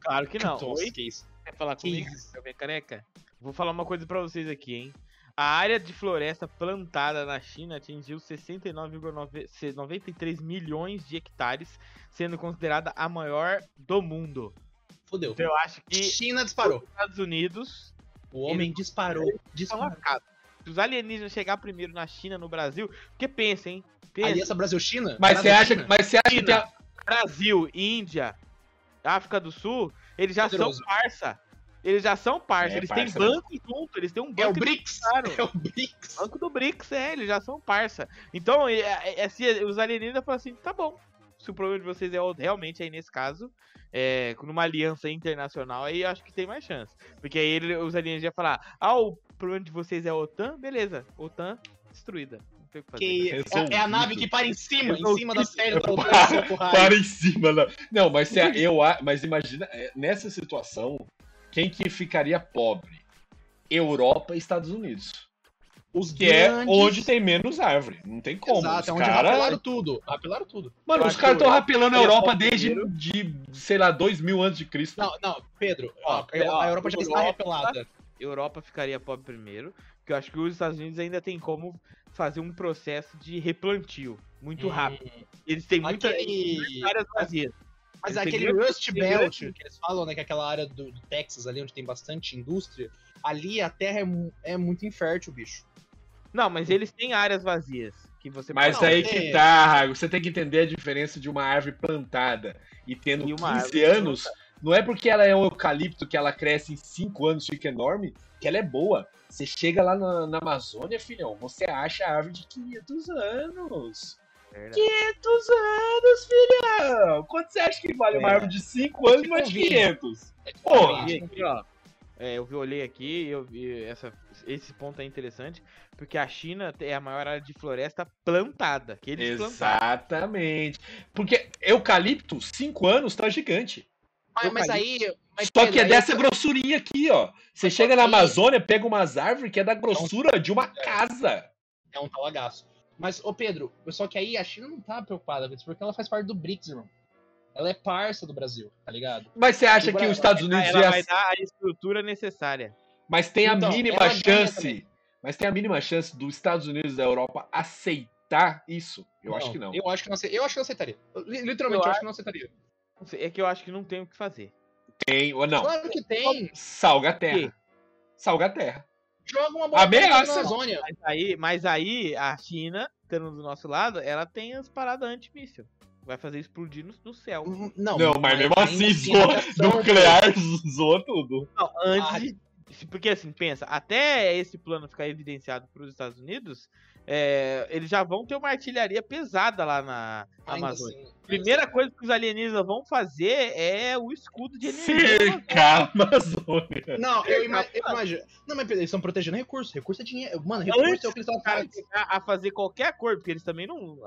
Claro que não. Oi? que isso. Quer falar comigo? isso? Meu bem careca? Vou falar uma coisa pra vocês aqui, hein? A área de floresta plantada na China atingiu 69,93 milhões de hectares, sendo considerada a maior do mundo. Fudeu. Então eu acho que os China disparou. Estados Unidos O homem disparou. disparou. Se os alienígenas chegar primeiro na China, no Brasil, porque pensa, hein? Pensa. Aliança Brasil-China? Mas você acha, mas você acha que tem China. a... Brasil, Índia, África do Sul, Eles já Poderoso. são parça. Eles já são parça. É, eles parça, têm banco junto. Eles têm um banco. É o BRICS. É o BRICS. Banco do BRICS, é, eles já são parça. Então, é, é, é, se os alienígenas falam assim, tá bom. Se o problema de vocês é o- realmente aí nesse caso, é, numa aliança internacional, aí eu acho que tem mais chance. Porque aí ele- os alienígenas iam falar, ah, o problema de vocês é a OTAN? Beleza, OTAN destruída. Que. Que é, é a nave que para em cima, em cima da série do Para em cima, não. Não, mas, se a- eu, mas imagina, é, nessa situação, quem que ficaria pobre? Europa e Estados Unidos. Os Que é grandes- onde tem menos árvore. Não tem como. Exato, é Os onde cara... rapelaram tudo. Rapelaram tudo. Mano, os caras estão rapelando a Europa desde, de, sei lá, dois mil antes de Cristo. Não, não, Pedro, Ó, ó, a, Europa já está Europa- repelada. Europa ficaria pobre primeiro, porque eu acho que os Estados Unidos ainda tem como fazer um processo de replantio muito Hum, rápido. Eles têm muitas áreas vazias. Mas têm aquele Rust Belt, que eles falam, né, que é aquela área do, do Texas ali onde tem bastante indústria, ali a terra é, é muito infértil, bicho. Não, mas eles têm áreas vazias que você Mas Não, aí que tá, Rago. Você tem que entender a diferença de uma árvore plantada e tendo E uma 15 árvore anos. Não é porque ela é um eucalipto que ela cresce em 5 anos, fica enorme, que ela é boa. Você chega lá na, na Amazônia, filhão, você acha a árvore de 500 anos. Verdade. 500 anos, filhão! Quanto você acha que vale uma É. árvore de 5 anos mais de Convinha. 500? Porra! E aqui, ó, é, eu vi, olhei aqui, eu vi essa, esse ponto é interessante, porque a China é a maior área de floresta plantada, que eles plantaram. Exatamente. Porque eucalipto, 5 anos, tá gigante. Mas, mas aí. Mas, Só que é dessa eu- grossurinha aqui, ó. Você Mas chega na Amazônia, pega umas árvores que é da grossura de uma casa. É um talagaço. Mas, ô Pedro, só que aí a China não tá preocupada com isso, porque ela faz parte do BRICS, irmão. Ela é parça do Brasil, tá ligado? Mas você acha que os Estados Unidos Ela ia... vai dar a estrutura necessária. Mas tem a Então, mínima ela ganha chance. Mas tem a mínima chance dos Estados Unidos e da Europa aceitar isso? Eu acho que não. Eu acho que não, ace- eu acho que não aceitaria. Li- Literalmente, Eu eu, acho que não aceitaria. Não sei, É que eu acho que não tem o que fazer. Tem ou não? Claro que tem. Salga a terra. Salga a terra. Joga uma bola Ameaça. na Amazônia. Mas aí, mas aí a China, estando do nosso lado, ela tem as paradas antimíssil. Vai fazer explodir no, no céu. Não, Não, mas mesmo assim, zoou, a aviação, nuclear zoou tudo. Não, antes Ah, de- Porque assim, pensa, até esse plano ficar evidenciado para os Estados Unidos, é, eles já vão ter uma artilharia pesada lá na ainda Amazônia. assim, Primeira coisa que os alienígenas vão fazer é o escudo de energia. Cercar a Amazônia. Não, eu, ima eu imagino. Não, mas eles estão protegendo recurso. Recurso é dinheiro. Mano, recurso Antes é o que eles estão fazendo. chegar a fazer qualquer acordo, porque eles também não.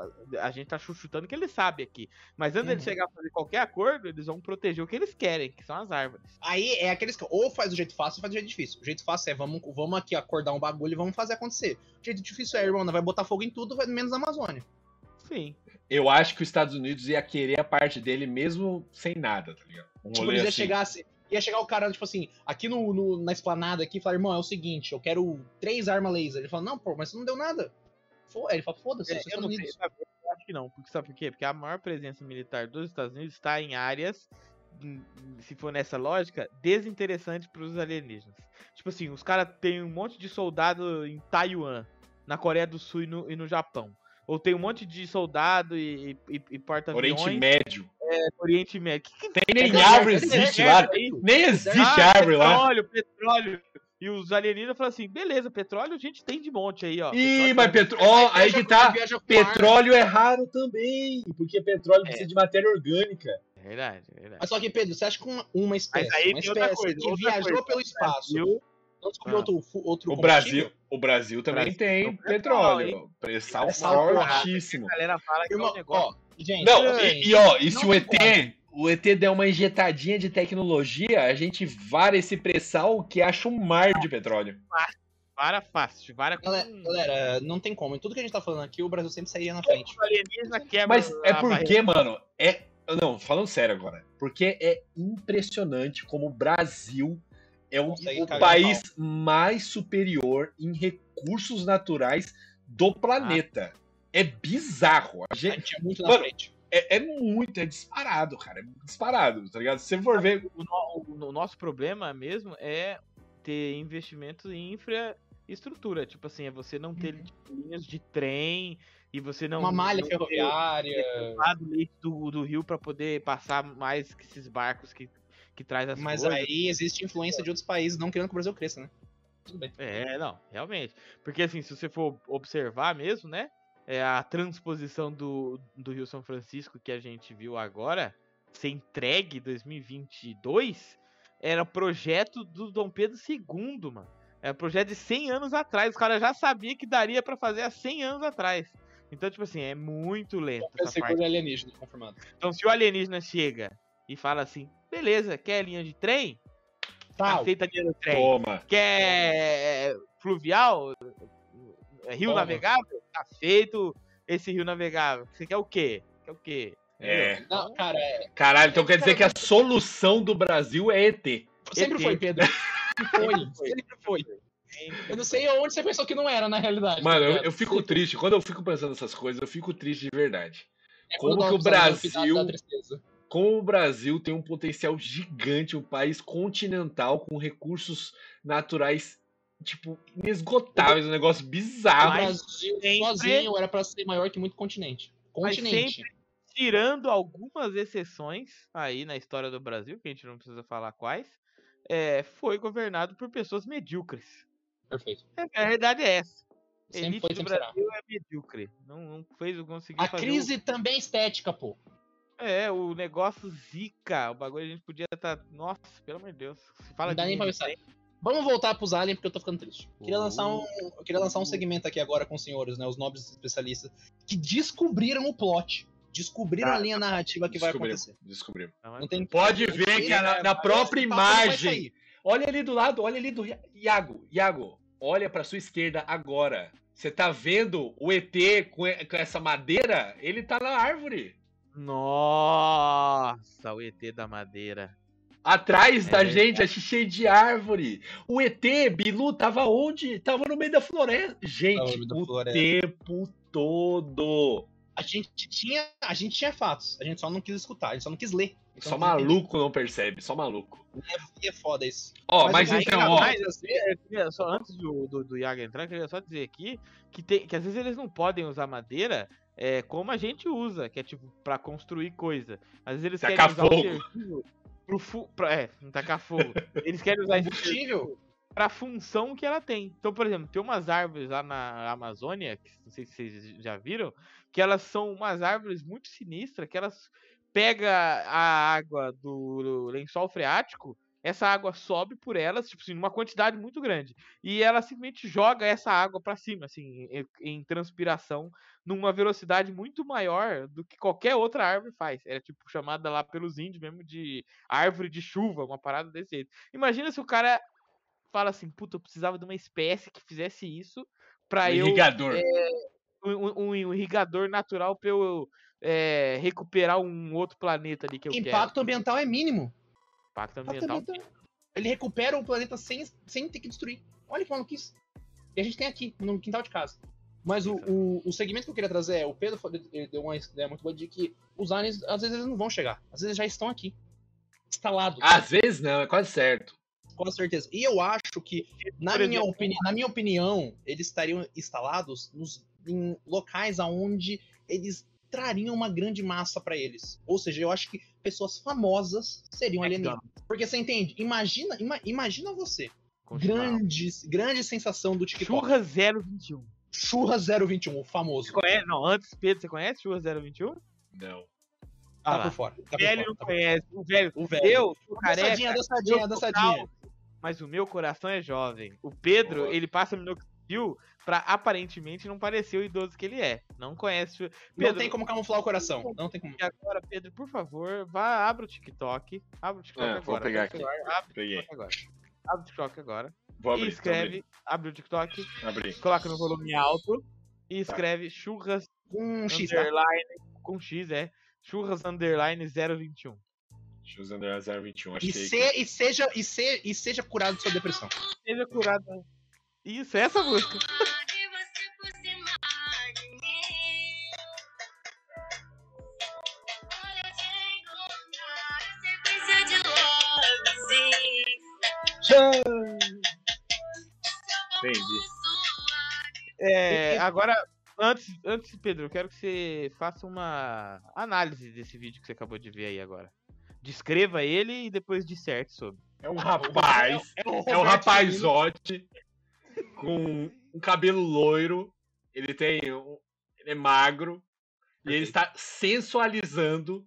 A gente tá chuchutando que eles sabem aqui. Mas antes deles Uhum. chegar a fazer qualquer acordo, eles vão proteger o que eles querem, que são as árvores. Aí é aqueles que ou faz do jeito fácil ou faz do jeito difícil. O jeito fácil é vamos, vamos aqui acordar um bagulho e vamos fazer acontecer. O jeito difícil é, irmão, vai botar fogo em tudo, vai menos na Amazônia. Sim. Eu acho que os Estados Unidos ia querer a parte dele mesmo sem nada, tá ligado? Um Tipo, eles ia assim. chegar assim. Ia chegar o cara, tipo assim, aqui no, no- na esplanada aqui e falar, irmão, é o seguinte, eu quero três armas laser. Ele fala, não, pô, mas você não deu nada. Fo- Ele fala, foda-se, É, os eu Estados sei, Unidos. sabe? Eu acho que não. Porque, sabe por quê? Porque a maior presença militar dos Estados Unidos está em áreas, se for nessa lógica, desinteressantes para os alienígenas. Tipo assim, os caras têm um monte de soldado em Taiwan, na Coreia do Sul e no, e no Japão. Ou tem um monte de soldado e, e, e porta-aviões Oriente Médio. no Oriente Médio. Que que Tem nem É árvore é existe deserto lá. aí. Nem existe Ah, árvore lá. petróleo, petróleo. E os alienígenas falam assim, beleza, petróleo a gente tem de monte aí, ó. Ih, Petróleo mas petróleo. Ó, aí que tá. Petróleo é raro também. Porque petróleo precisa de matéria orgânica. É verdade, é verdade. Mas só que, Pedro, você acha que uma, uma espécie, Mas aí uma tem outra espécie coisa, que viajou coisa. pelo espaço, Brasil, não descobriu Ah. outro, outro O? Brasil, o Brasil também Brasil tem tem petróleo. petróleo, Pressal Pré-sal fortíssimo. a galera fala que é um negócio. ó, gente, Não, e, e, ó, e se o ET, o ET der uma injetadinha de tecnologia, a gente vara esse pré-sal que acha um mar de petróleo. Vara fácil, vara com... Galera, galera, não tem como. Em tudo que a gente tá falando aqui, o Brasil sempre sairia na frente. Mas é porque, mano, é. Não, falando sério agora. Porque é impressionante como o Brasil é o, o cagar país mais superior em recursos naturais do planeta. É bizarro. A A gente, gente é muito na Mano, frente. é, é muito, é disparado, cara. É disparado, tá ligado? Se você for ver. O, no- o- o nosso problema mesmo é ter investimentos em infraestrutura. Tipo assim, é você não ter linhas de trem e você não. Uma malha não ferroviária. leite do, do rio para poder passar mais que esses barcos que que traz as Mas coisas. aí existe influência de outros países não querendo que o Brasil cresça, né? Tudo bem. É, não, realmente. Porque assim, se você for observar mesmo, né? É a transposição do, do Rio São Francisco que a gente viu agora, ser entregue em 2022, era projeto do Dom Pedro II, mano. Era projeto de 100 anos atrás. Os caras já sabiam que daria pra fazer há 100 anos atrás. Então, tipo assim, é muito lento É essa parte. seguro alienígena, confirmado. Então, se o alienígena chega e fala assim, beleza, quer linha de trem? Tal. Aceita linha de trem. Toma. Quer fluvial? É Rio Toma. navegável? Tá feito esse rio navegável. Você quer o quê? Quer o quê? É. Não, cara, é- Caralho, então quer dizer que a solução do Brasil é ET. sempre ET. foi, Pedro. Sempre foi, sempre foi. Eu não sei onde você pensou que não era, na realidade. Mano, tá eu, eu fico triste. Quando eu fico pensando nessas coisas, eu fico triste de verdade. É como que o Brasil- da tristeza. Como o Brasil tem um potencial gigante, um país continental com recursos naturais, tipo, inesgotáveis, um negócio O bizarro. Mas Brasil sempre- sozinho era pra ser maior que muito continente. Continente. Tirando algumas exceções aí na história do Brasil, que a gente não precisa falar quais, é, foi governado por pessoas medíocres. Perfeito. É, a verdade é essa. A Sempre elite foi, do sempre será. Brasil é medíocre. Não, não fez o conseguir A fazer. crise também é estética, pô. O, é, o negócio zica. O bagulho a gente podia estar. Nossa, pelo amor de Deus. Se fala Não dá de nem pra pensar. Vamos voltar pros aliens, porque eu tô ficando triste. Queria Uh. lançar um, eu queria lançar um segmento aqui agora com os senhores, né? Os nobres especialistas, que descobriram o plot. Descobriram Ah, a linha narrativa que vai acontecer. descobrimos. não tem Pode não ver que é na, na própria imagem. Olha ali do lado, olha ali do Ia- Iago. Iago, olha pra sua esquerda agora. Você tá vendo o ET com, com essa madeira? Ele tá na árvore. Nossa, o ET da madeira. Atrás da É. gente, achei cheio de árvore. O ET, Bilu, tava onde? Tava no meio da floresta. Gente, da o floresta. tempo todo. A gente tinha, a gente tinha fatos, a gente só não quis escutar, a gente só não quis ler. Então, Só maluco não percebe, só maluco. É, é foda isso. Ó, Mas mas, então, ó. mais- queria só, antes do, do, do Iago entrar, eu queria só dizer aqui que, tem, que às vezes eles não podem usar madeira é, como a gente usa, que é tipo pra construir coisa. Às vezes eles Tacar querem usar fogo. o pro fu pra, É, não tacar fogo. Eles querem usar esse Combustível. pra função que ela tem. Então, por exemplo, tem umas árvores lá na Amazônia, que não sei se vocês já viram, que elas são umas árvores muito sinistras, que elas pegam a água do lençol freático, essa água sobe por elas, tipo assim, numa quantidade muito grande. E ela simplesmente joga essa água pra cima, assim, em, transpiração, numa velocidade muito maior do que qualquer outra árvore faz. Era tipo chamada lá pelos índios mesmo de árvore de chuva, uma parada desse jeito. Imagina se o cara fala assim, puta, eu precisava de uma espécie que fizesse isso pra eu Irrigador. um, um- um irrigador natural pra eu é, recuperar um outro planeta ali que eu quero. Impacto ambiental é mínimo. Impacto Impacto ambiental. ambiental. Ele recupera o planeta sem, sem ter que destruir. Olha que maluquice. E a gente tem aqui, no quintal de casa. Mas o, o, o segmento que eu queria trazer é, o Pedro deu uma ideia muito boa de que os aliens, às vezes, eles não vão chegar. Às vezes eles já estão aqui. Instalados. Às vezes não, é quase certo. Com certeza. E eu acho que, na Por minha, exemplo- opini na minha opinião, eles estariam instalados nos, em locais aonde eles trariam uma grande massa pra eles. Ou seja, eu acho que pessoas famosas seriam alienígenas. Porque você entende? Imagina, ima- imagina você. Grande, grande sensação do TikTok. Churra 021. Churra 021, o famoso. Você conhece? Não, antes, Pedro, você conhece Churra 021? Não. Tá Ah lá. por fora. Tá O por velho fora, não tá conhece. O velho. O velho. Eu, sou careca. Dançadinha, dançadinha, dançadinha. Mas o meu coração é jovem. O Pedro, Boa. ele passa minoxidil pra aparentemente não parecer o idoso que ele é. Não conhece. o- Não Pedro, tem como camuflar o coração. Não tem como. E agora, Pedro, por favor, vá, abra o TikTok. Abra o TikTok É, vou agora. pegar Abre o celular, Abre o Peguei. TikTok agora. Abre o TikTok agora. Vou e abrir. escreve, abre o TikTok, Abri. coloca no volume alto e escreve churras Um X, tá? underline com X, é. Churras underline 021. Shoes Under 021. Acho E, que é se- e seja, e, se- e seja curado de sua depressão. Seja curado. Isso, é essa música. Entendi. É, agora, antes, antes, Pedro, eu quero que você faça uma análise desse vídeo que você acabou de ver aí agora. Descreva ele e depois disserte sobre. É um rapaz. É o É um Roberto rapazote com um cabelo loiro. Ele tem. um- Ele é magro. E ele está sensualizando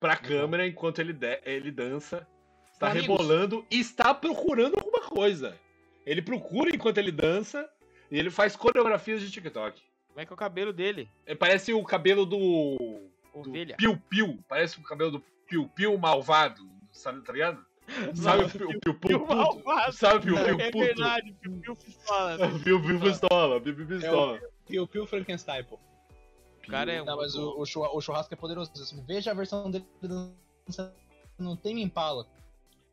pra Legal. câmera enquanto ele, de- ele dança. Está Amigos. rebolando e está procurando alguma coisa. Ele procura enquanto ele dança e ele faz coreografias de TikTok. Como é que é o cabelo dele? É, Parece o cabelo do. do Ovelha. Piu Piu. Parece o cabelo do Piu Piu malvado. Sabe, tá ligado? Sabe o Piu Piu Piu puto? malvado. Sabe o Piu Piu É puto? verdade, Piu Piu pistola. Piu Piu pistola, Piu Piu pistola. Piu Piu Frankenstein, pô. O cara é um. Não, mas o, o, churra- o churrasco é poderosíssimo. Veja a versão dele dançando no Tame Impala.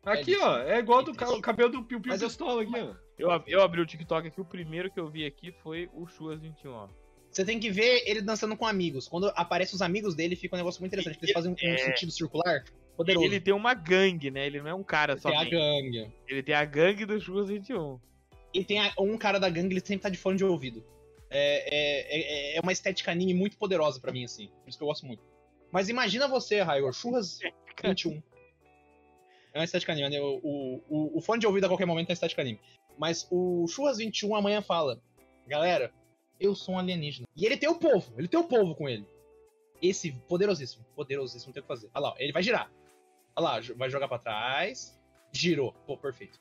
Aqui, ó, é igual do ca- o cabelo do Piu Piu Mas eu- pistola aqui, ó. Eu, eu abri o TikTok aqui, o primeiro que eu vi aqui foi o Chuas 21, ó. Você tem que ver ele dançando com amigos. Quando aparecem os amigos dele, fica um negócio muito interessante. porque Eles fazem um É. sentido circular poderoso. Ele tem uma gangue, né? Ele não é um cara só. tem a gangue. Ele tem a gangue do Chuas 21. E tem a- um cara da gangue, ele sempre tá de fone de ouvido. É, é, é, é uma estética anime muito poderosa pra mim, assim. Por isso que eu gosto muito. Mas imagina você, Raigor, Churras 21. É uma estética anime. né? O, o, o, o fone de ouvido a qualquer momento é estética anime. Mas o Churras 21 amanhã fala: Galera, eu sou um alienígena. E ele tem o povo, ele tem o povo com ele. Esse poderosíssimo, poderosíssimo, não tem o que fazer. Olha lá, ele vai girar. Olha lá, vai jogar pra trás. Girou. Pô, perfeito.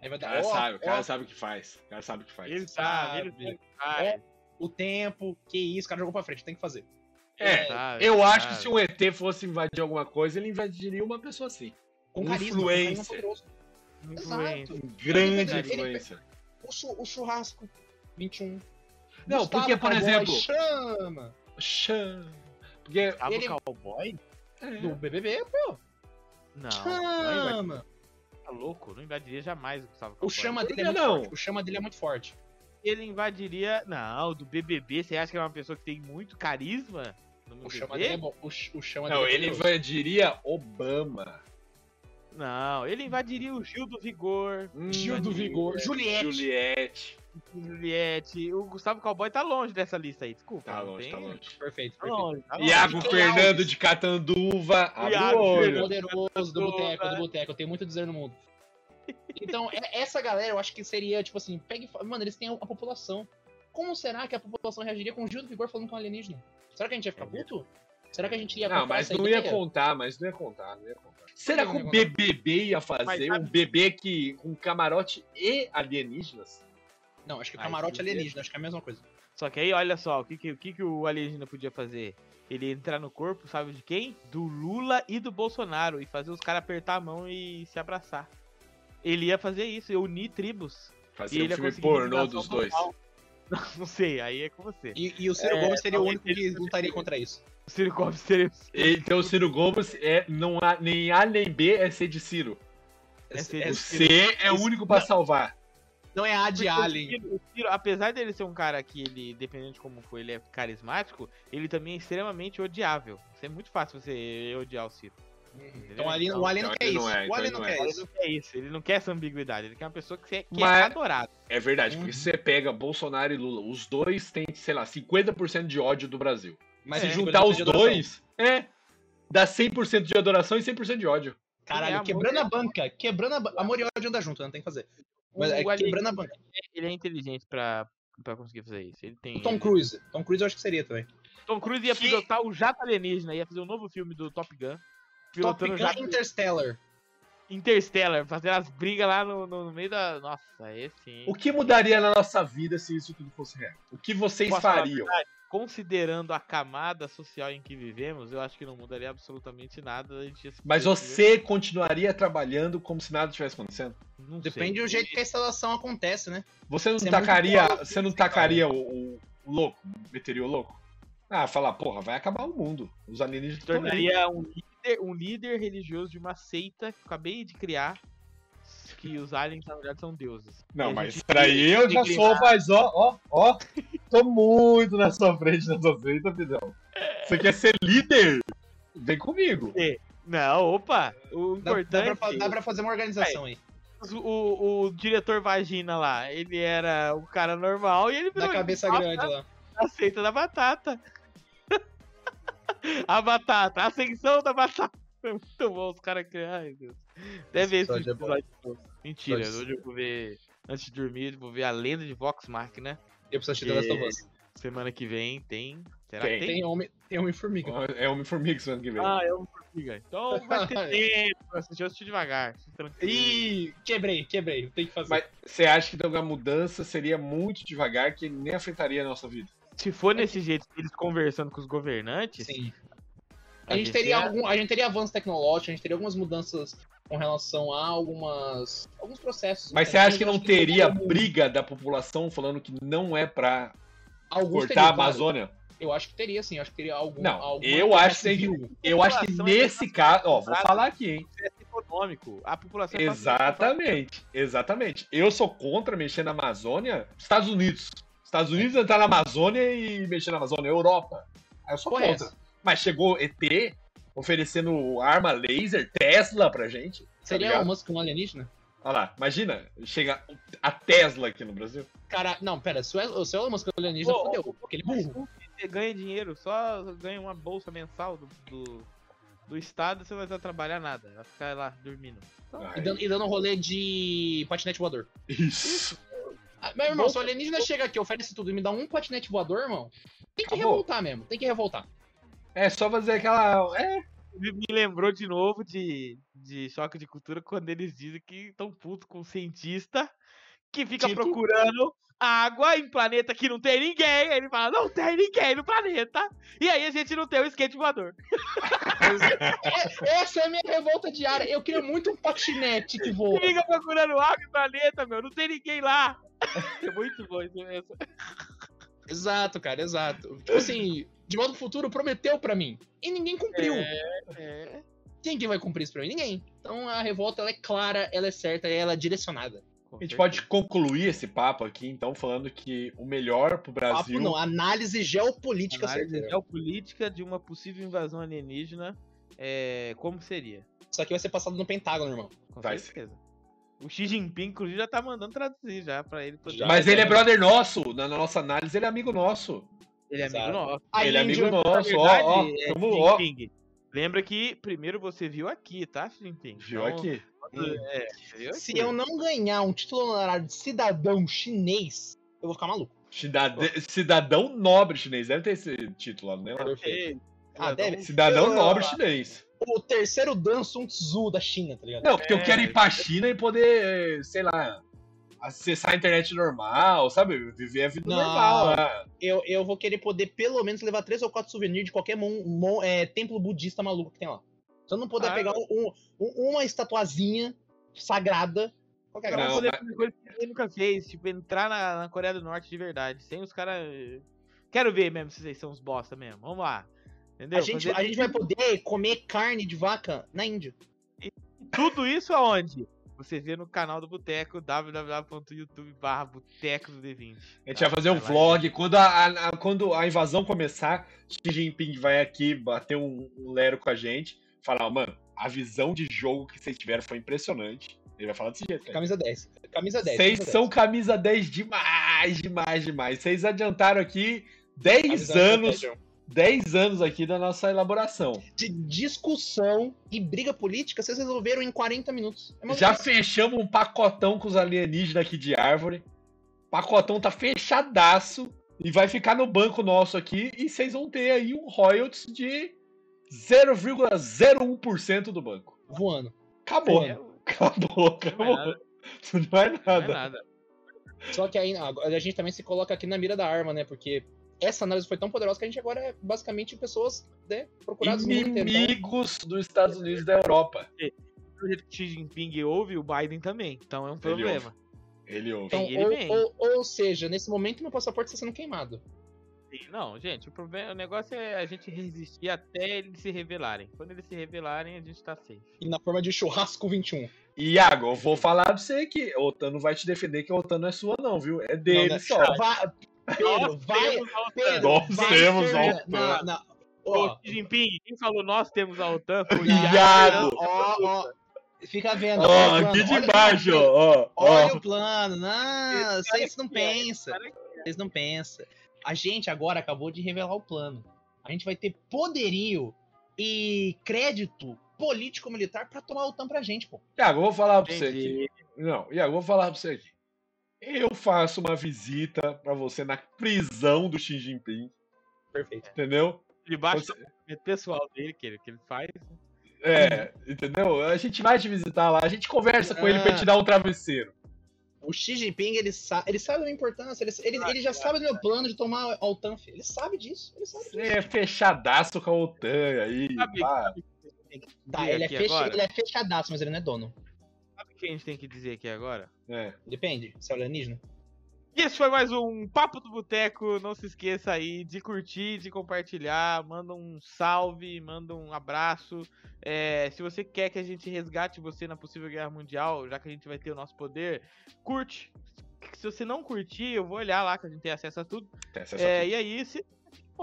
Aí vai O dar. cara ó, sabe, o ó, cara sabe o que faz. O cara sabe o que faz. Ele sabe, ele sabe. o tempo, que isso, o cara jogou pra frente, tem que fazer. É, sabe, eu acho que se um ET fosse invadir alguma coisa, ele invadiria uma pessoa assim. Com Um carisma, com. Influência. Exato. Grande Ele- ele- influência. O, chu- o churrasco, 21. Não, Gustavo porque, por Cowboy exemplo- Chama! Chã. Porque. Tava Ele- o cowboy? é, Do BBB, pô. Não. Chama! tá louco. Não invadiria jamais o Gustavo O Cowboy. chama dele é muito não? forte. O chama dele é muito forte. Ele invadiria. Não, do BBB. Você acha que é uma pessoa que tem muito carisma? No O chama dele é bom. O, o chama Não, dele é ele poderoso. invadiria Obama. Não, ele invadiria o Gil do Vigor. Gil do Vigor. Juliette. Juliette. Juliette. O Gustavo Cowboy tá longe dessa lista aí, desculpa. Tá longe, tem- tá longe. Perfeito, Tá perfeito. longe, tá longe. Iago Fernando Alves. de Catanduva. Iago. Poderoso do boteco, do boteco. Eu tenho muito a dizer no mundo. Então, é- essa galera, eu acho que seria, tipo assim, e fala, mano, eles têm a, população. Como será que a população reagiria com o Gil do Vigor falando é um alienígena? Será que a gente ia ficar puto? Será que a gente ia Não, mas essa não ia contar, mas não ia contar, não ia contar. Será que o BBB ia Mas fazer sabe- um bebê que com camarote e alienígenas? Não, acho que Ai, camarote que alienígena, acho que é a mesma coisa. Só que aí, olha só, o que, que, o que, que o alienígena podia fazer? Ele ia entrar no corpo, sabe de quem? Do Lula e do Bolsonaro. E fazer os caras apertar a mão e se abraçar. Ele ia fazer isso, ia unir tribos. E Fazer ele um ia filme pornô dos dois. Não, não sei, aí é com você. E, e o Ciro É, Gomes seria o único que ele- lutaria contra isso. O Ciro Gomes seria. Então o Ciro Gomes é não há nem A nem B é C de Ciro. É ser É- O C é o único pra salvar. Não é a de o Alien. Ciro- o Ciro, apesar dele ser um cara que ele, dependendo de como for, ele é carismático, ele também é extremamente odiável. Isso é muito fácil você odiar o Ciro. Então o Alien, o Alien não Então quer isso. é, o Alien então não quer é. Isso. não quer isso, ele não quer essa ambiguidade, ele quer uma pessoa que, você- que Mas- é adorada. É verdade, porque Uhum. se você pega Bolsonaro e Lula, os dois têm, sei lá, 50% de ódio do Brasil. Mas se é, juntar 50% os dois, é. Dá 100% de adoração e 100% de ódio. Caralho, É, quebrando é- a banca. Quebrando a banca. Amor e ódio anda junto, não tem que fazer. Mas O é quebrando a banca. ele é inteligente pra, pra conseguir fazer isso. Ele tem. O Tom Cruise. Tom Cruise eu acho que seria também. Tom Cruise ia Que- pilotar o jato alienígena, ia fazer um novo filme do Top Gun. Top Gun jato Interstellar. Interstellar, fazer as brigas lá no, no, no meio da. Nossa, esse? O que mudaria na nossa vida se isso tudo fosse real? O que vocês Posso fariam? Considerando a camada social em que vivemos, eu acho que não mudaria absolutamente nada. Mas você continuaria trabalhando como se nada tivesse acontecendo? Não Depende sei. do jeito que a instalação acontece, né? Você não Você é tacaria, pobre, você não tacaria o, o- louco? Meteria o louco? Ah, falar, porra, vai acabar o mundo. Os alienígenas tornaria um líder, um líder religioso de uma seita que eu acabei de criar. Que os aliens, na verdade, são deuses. Não, mas gente pra aí eu já inclinar- sou, mas ó, ó, ó. Tô muito na sua frente nessa seita, Fidel. Você quer ser líder? Vem comigo. Não, opa! O Dá, dá, importante. pra, fa- dá pra fazer uma organização aí. o, o, o diretor Vagina lá, ele era um cara normal e ele Da virou cabeça a- grande lá. a seita da batata. a batata, a ascensão da batata. Muito bom os caras que. Ai, Deus. Deve esse episódio é. Mentira, hoje eu vou ver. Antes de dormir, eu vou ver a lenda de Vox Machina. Eu preciso assistir The Last of Us. Semana que vem tem. Será Tem. que tem? Tem homem, tem homem formiga. É Homem-Formiga semana que vem. Ah, é um formiga. Então vai ter tempo pra assistir, eu assisti devagar. tranquilo. Ih, quebrei, quebrei. Tem que fazer. Mas você acha que então, a mudança seria muito devagar, que nem afetaria a nossa vida? Se for nesse jeito, eles conversando com os governantes, Sim. a A gente, teria ia- algum, a gente teria avanço tecnológico, a gente teria algumas mudanças com relação a algumas alguns processos. Mas você acha que não teria alguns- briga da população falando que não é pra alguns cortar teria, a claro. Amazônia? Eu acho que teria, sim. Eu acho que teria algum. Não, eu acho que tem que- civil. Eu acho que é nesse caso, ó, vou falar aqui, hein? processo econômico. A população é Exatamente, exatamente. Eu sou contra mexer na Amazônia, Estados Unidos. Estados Unidos entrar na Amazônia e mexer na Amazônia, Europa. Aí eu sou Correto. contra. Mas chegou ET oferecendo arma laser, Tesla pra gente. Seria ligado? o Musk um alienígena? Olha lá, imagina, chega a Tesla aqui no Brasil. Cara, não, pera. Se o se o Elon Musk é um alienígena, Ô, fodeu. Porque ele é burro. Você ganha dinheiro, só ganha uma bolsa mensal do, do, do Estado, você não vai precisar trabalhar nada. Vai ficar lá dormindo. E dando, e dando rolê de patinete voador. Isso. Ah, Meu irmão, se o alienígena chega aqui, oferece tudo e me dá um patinete voador, irmão, tem que Acabou. revoltar mesmo. Tem que revoltar. É só fazer aquela. É, Me lembrou de novo de, de choque de cultura quando eles dizem que estão putos com um cientista que fica Tipo? procurando água em planeta que não tem ninguém. Aí ele fala, não tem ninguém no planeta. E aí a gente não tem o skate voador. É- Essa é a minha revolta diária. Eu queria muito um patinete que voa. Fica procurando água em planeta, meu. Não tem ninguém lá. É muito bom isso mesmo. Exato, cara, exato. Tipo assim, De Volta pro Futuro prometeu pra mim. E ninguém cumpriu. É. Quem que vai cumprir isso pra mim? Ninguém. Então a revolta ela é clara, ela é certa e ela é direcionada. A gente pode concluir esse papo aqui, então, falando que o melhor pro Brasil. Papo não, análise geopolítica Análise certeira. geopolítica de uma possível invasão alienígena. É, como seria? Isso aqui vai ser passado no Pentágono, irmão. Com Vai certeza. O Xi Jinping, inclusive, já tá mandando traduzir já pra ele poder. Já. Mas ele é brother nosso. Na nossa análise, ele é amigo nosso. Ele é amigo nosso. A ele é amigo nosso. Ó, verdade, ó. é, Tamo, ó. Lembra que primeiro você viu aqui, tá, Xi Jinping? Viu Então, aqui. É, você viu Se aqui. eu não ganhar um título honorário de cidadão chinês, eu vou ficar maluco. Cidade- Cidadão nobre chinês. Deve ter esse título lá, né? Ei, Ah, deve. Cidadão Eu- nobre chinês. O terceiro Dan Sun Tzu da China, tá ligado? Não, porque eu É. quero ir pra China e poder, sei lá, acessar a internet normal, sabe? Viver a vida Não. normal lá. Eu, eu vou querer poder pelo menos levar três ou quatro souvenirs de qualquer mon, mon- é, templo budista maluco que tem lá. Se eu não puder Ah, pegar um- um- uma estatuazinha sagrada, qualquer Não, coisa. mas- fazer coisa que ele nunca fez, tipo, entrar na, na Coreia do Norte de verdade, sem os caras. Quero ver mesmo se vocês são os bosta mesmo. Vamos lá. Entendeu? A gente, Fazer a gente vai poder comer carne de vaca na Índia. tudo isso aonde? Você vê no canal do Boteco, www.youtube.com Boteco do D20. A gente vai fazer um Vai lá. vlog. Quando a, a- quando a invasão começar, Xi Jinping vai aqui bater um, um lero com a gente. Falar, mano, a visão de jogo que vocês tiveram foi impressionante. Ele vai falar desse jeito, cara. Camisa 10. Camisa 10. Vocês são 10. camisa 10 demais, demais, demais. Vocês adiantaram aqui 10 Camisa anos, 10. 10 anos aqui da nossa elaboração. de discussão e briga política, vocês resolveram em 40 minutos. É Já fechamos um pacotão com os alienígenas aqui de árvore. Pacotão tá fechadaço e vai ficar no banco nosso aqui e vocês vão ter aí um royalties de 0,01% do banco. voando. Acabou. É, Acabou, não é acabou. nada. Não é nada. nada. Só que aí a gente também se coloca aqui na mira da arma, né? Porque essa análise foi tão poderosa que a gente agora é basicamente pessoas né, procuradas no mundo inteiro. Inimigos dos Estados Unidos e da Europa. Do jeito que Xi Jinping ouve, o Biden também. Então é um problema. Ele ouve. Então, ele ou, vem. ou- ou seja, nesse momento meu passaporte está sendo queimado. Sim, Não, gente, o problema, o negócio é a gente resistir até eles se revelarem. Quando eles se revelarem, a gente tá safe. E na forma de churrasco 21. E Iago, eu vou falar pra você que a OTAN não vai te defender que a OTAN não é sua, não, viu? É dele Não, né? só. Vai, Pedro, vai. temos a OTAN. Pedro, Nós vai temos ser- a OTAN. na- na- Ô, Xi Jinping, quem falou nós temos a OTAN foi o Iago. Ó, ó, fica vendo. Ó, aqui de olha- baixo, ó. Olha ó. o plano. Não, Esse vocês não ó, esse pensam. Vocês não pensam. A gente agora acabou de revelar o plano. A gente vai ter poderio e crédito político-militar pra tomar a OTAN pra gente, pô. Iago, eu vou falar pra você aqui. Não, Iago, eu vou falar pra você aqui. Eu faço uma visita pra você na prisão do Xi Jinping, Perfeito. entendeu? Debaixo Você- do pessoal dele, que ele, que ele faz. É, entendeu? A gente vai te visitar lá, a gente conversa com ele pra ele te dar um travesseiro. O Xi Jinping, ele, sa ele sabe da importância, ele, ele, ele já sabe do meu plano de tomar a OTAN, filho. Ele sabe disso, ele sabe Você disso. é fechadaço com a OTAN aí. Sabe, Tá, ele é, fecha, agora? ele é fechadaço, mas ele não é dono. Que a gente tem que dizer aqui agora? É. Depende, se é alienígena. E esse foi mais um Papo do Boteco. Não se esqueça aí de curtir, de compartilhar. Manda um salve, manda um abraço. É, se você quer que a gente resgate você na possível guerra mundial, já que a gente vai ter o nosso poder, curte. Se você não curtir, eu vou olhar lá que a gente tem acesso a tudo. Tem acesso É, a tudo. e aí, se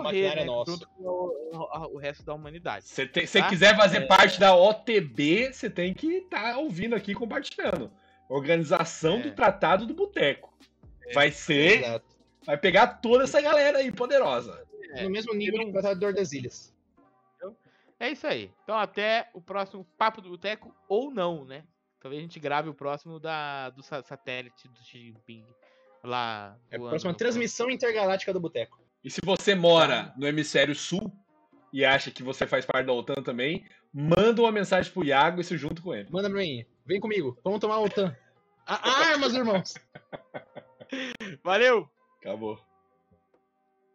Morrer, maquinário é né, nosso. junto com o, o- resto da humanidade. Se você Tá? quiser fazer parte da OTB, você tem que estar ouvindo aqui compartilhando. Organização É. do Tratado do Boteco. Vai ser. Exato. Vai pegar toda essa galera aí poderosa. É, no mesmo nível não- de Tratado de Tordesilhas. É isso aí. Então até o próximo Papo do Boteco, ou não, né? Talvez a gente grave o próximo da, do sa- satélite do Xi Jinping lá. É a próxima transmissão intergaláctica do Boteco. E se você mora no hemisfério sul e acha que você faz parte da OTAN também, manda uma mensagem pro Iago e se junto com ele. Manda pra mim. Vem comigo. Vamos tomar a OTAN. A- Armas, irmãos. Valeu! Acabou.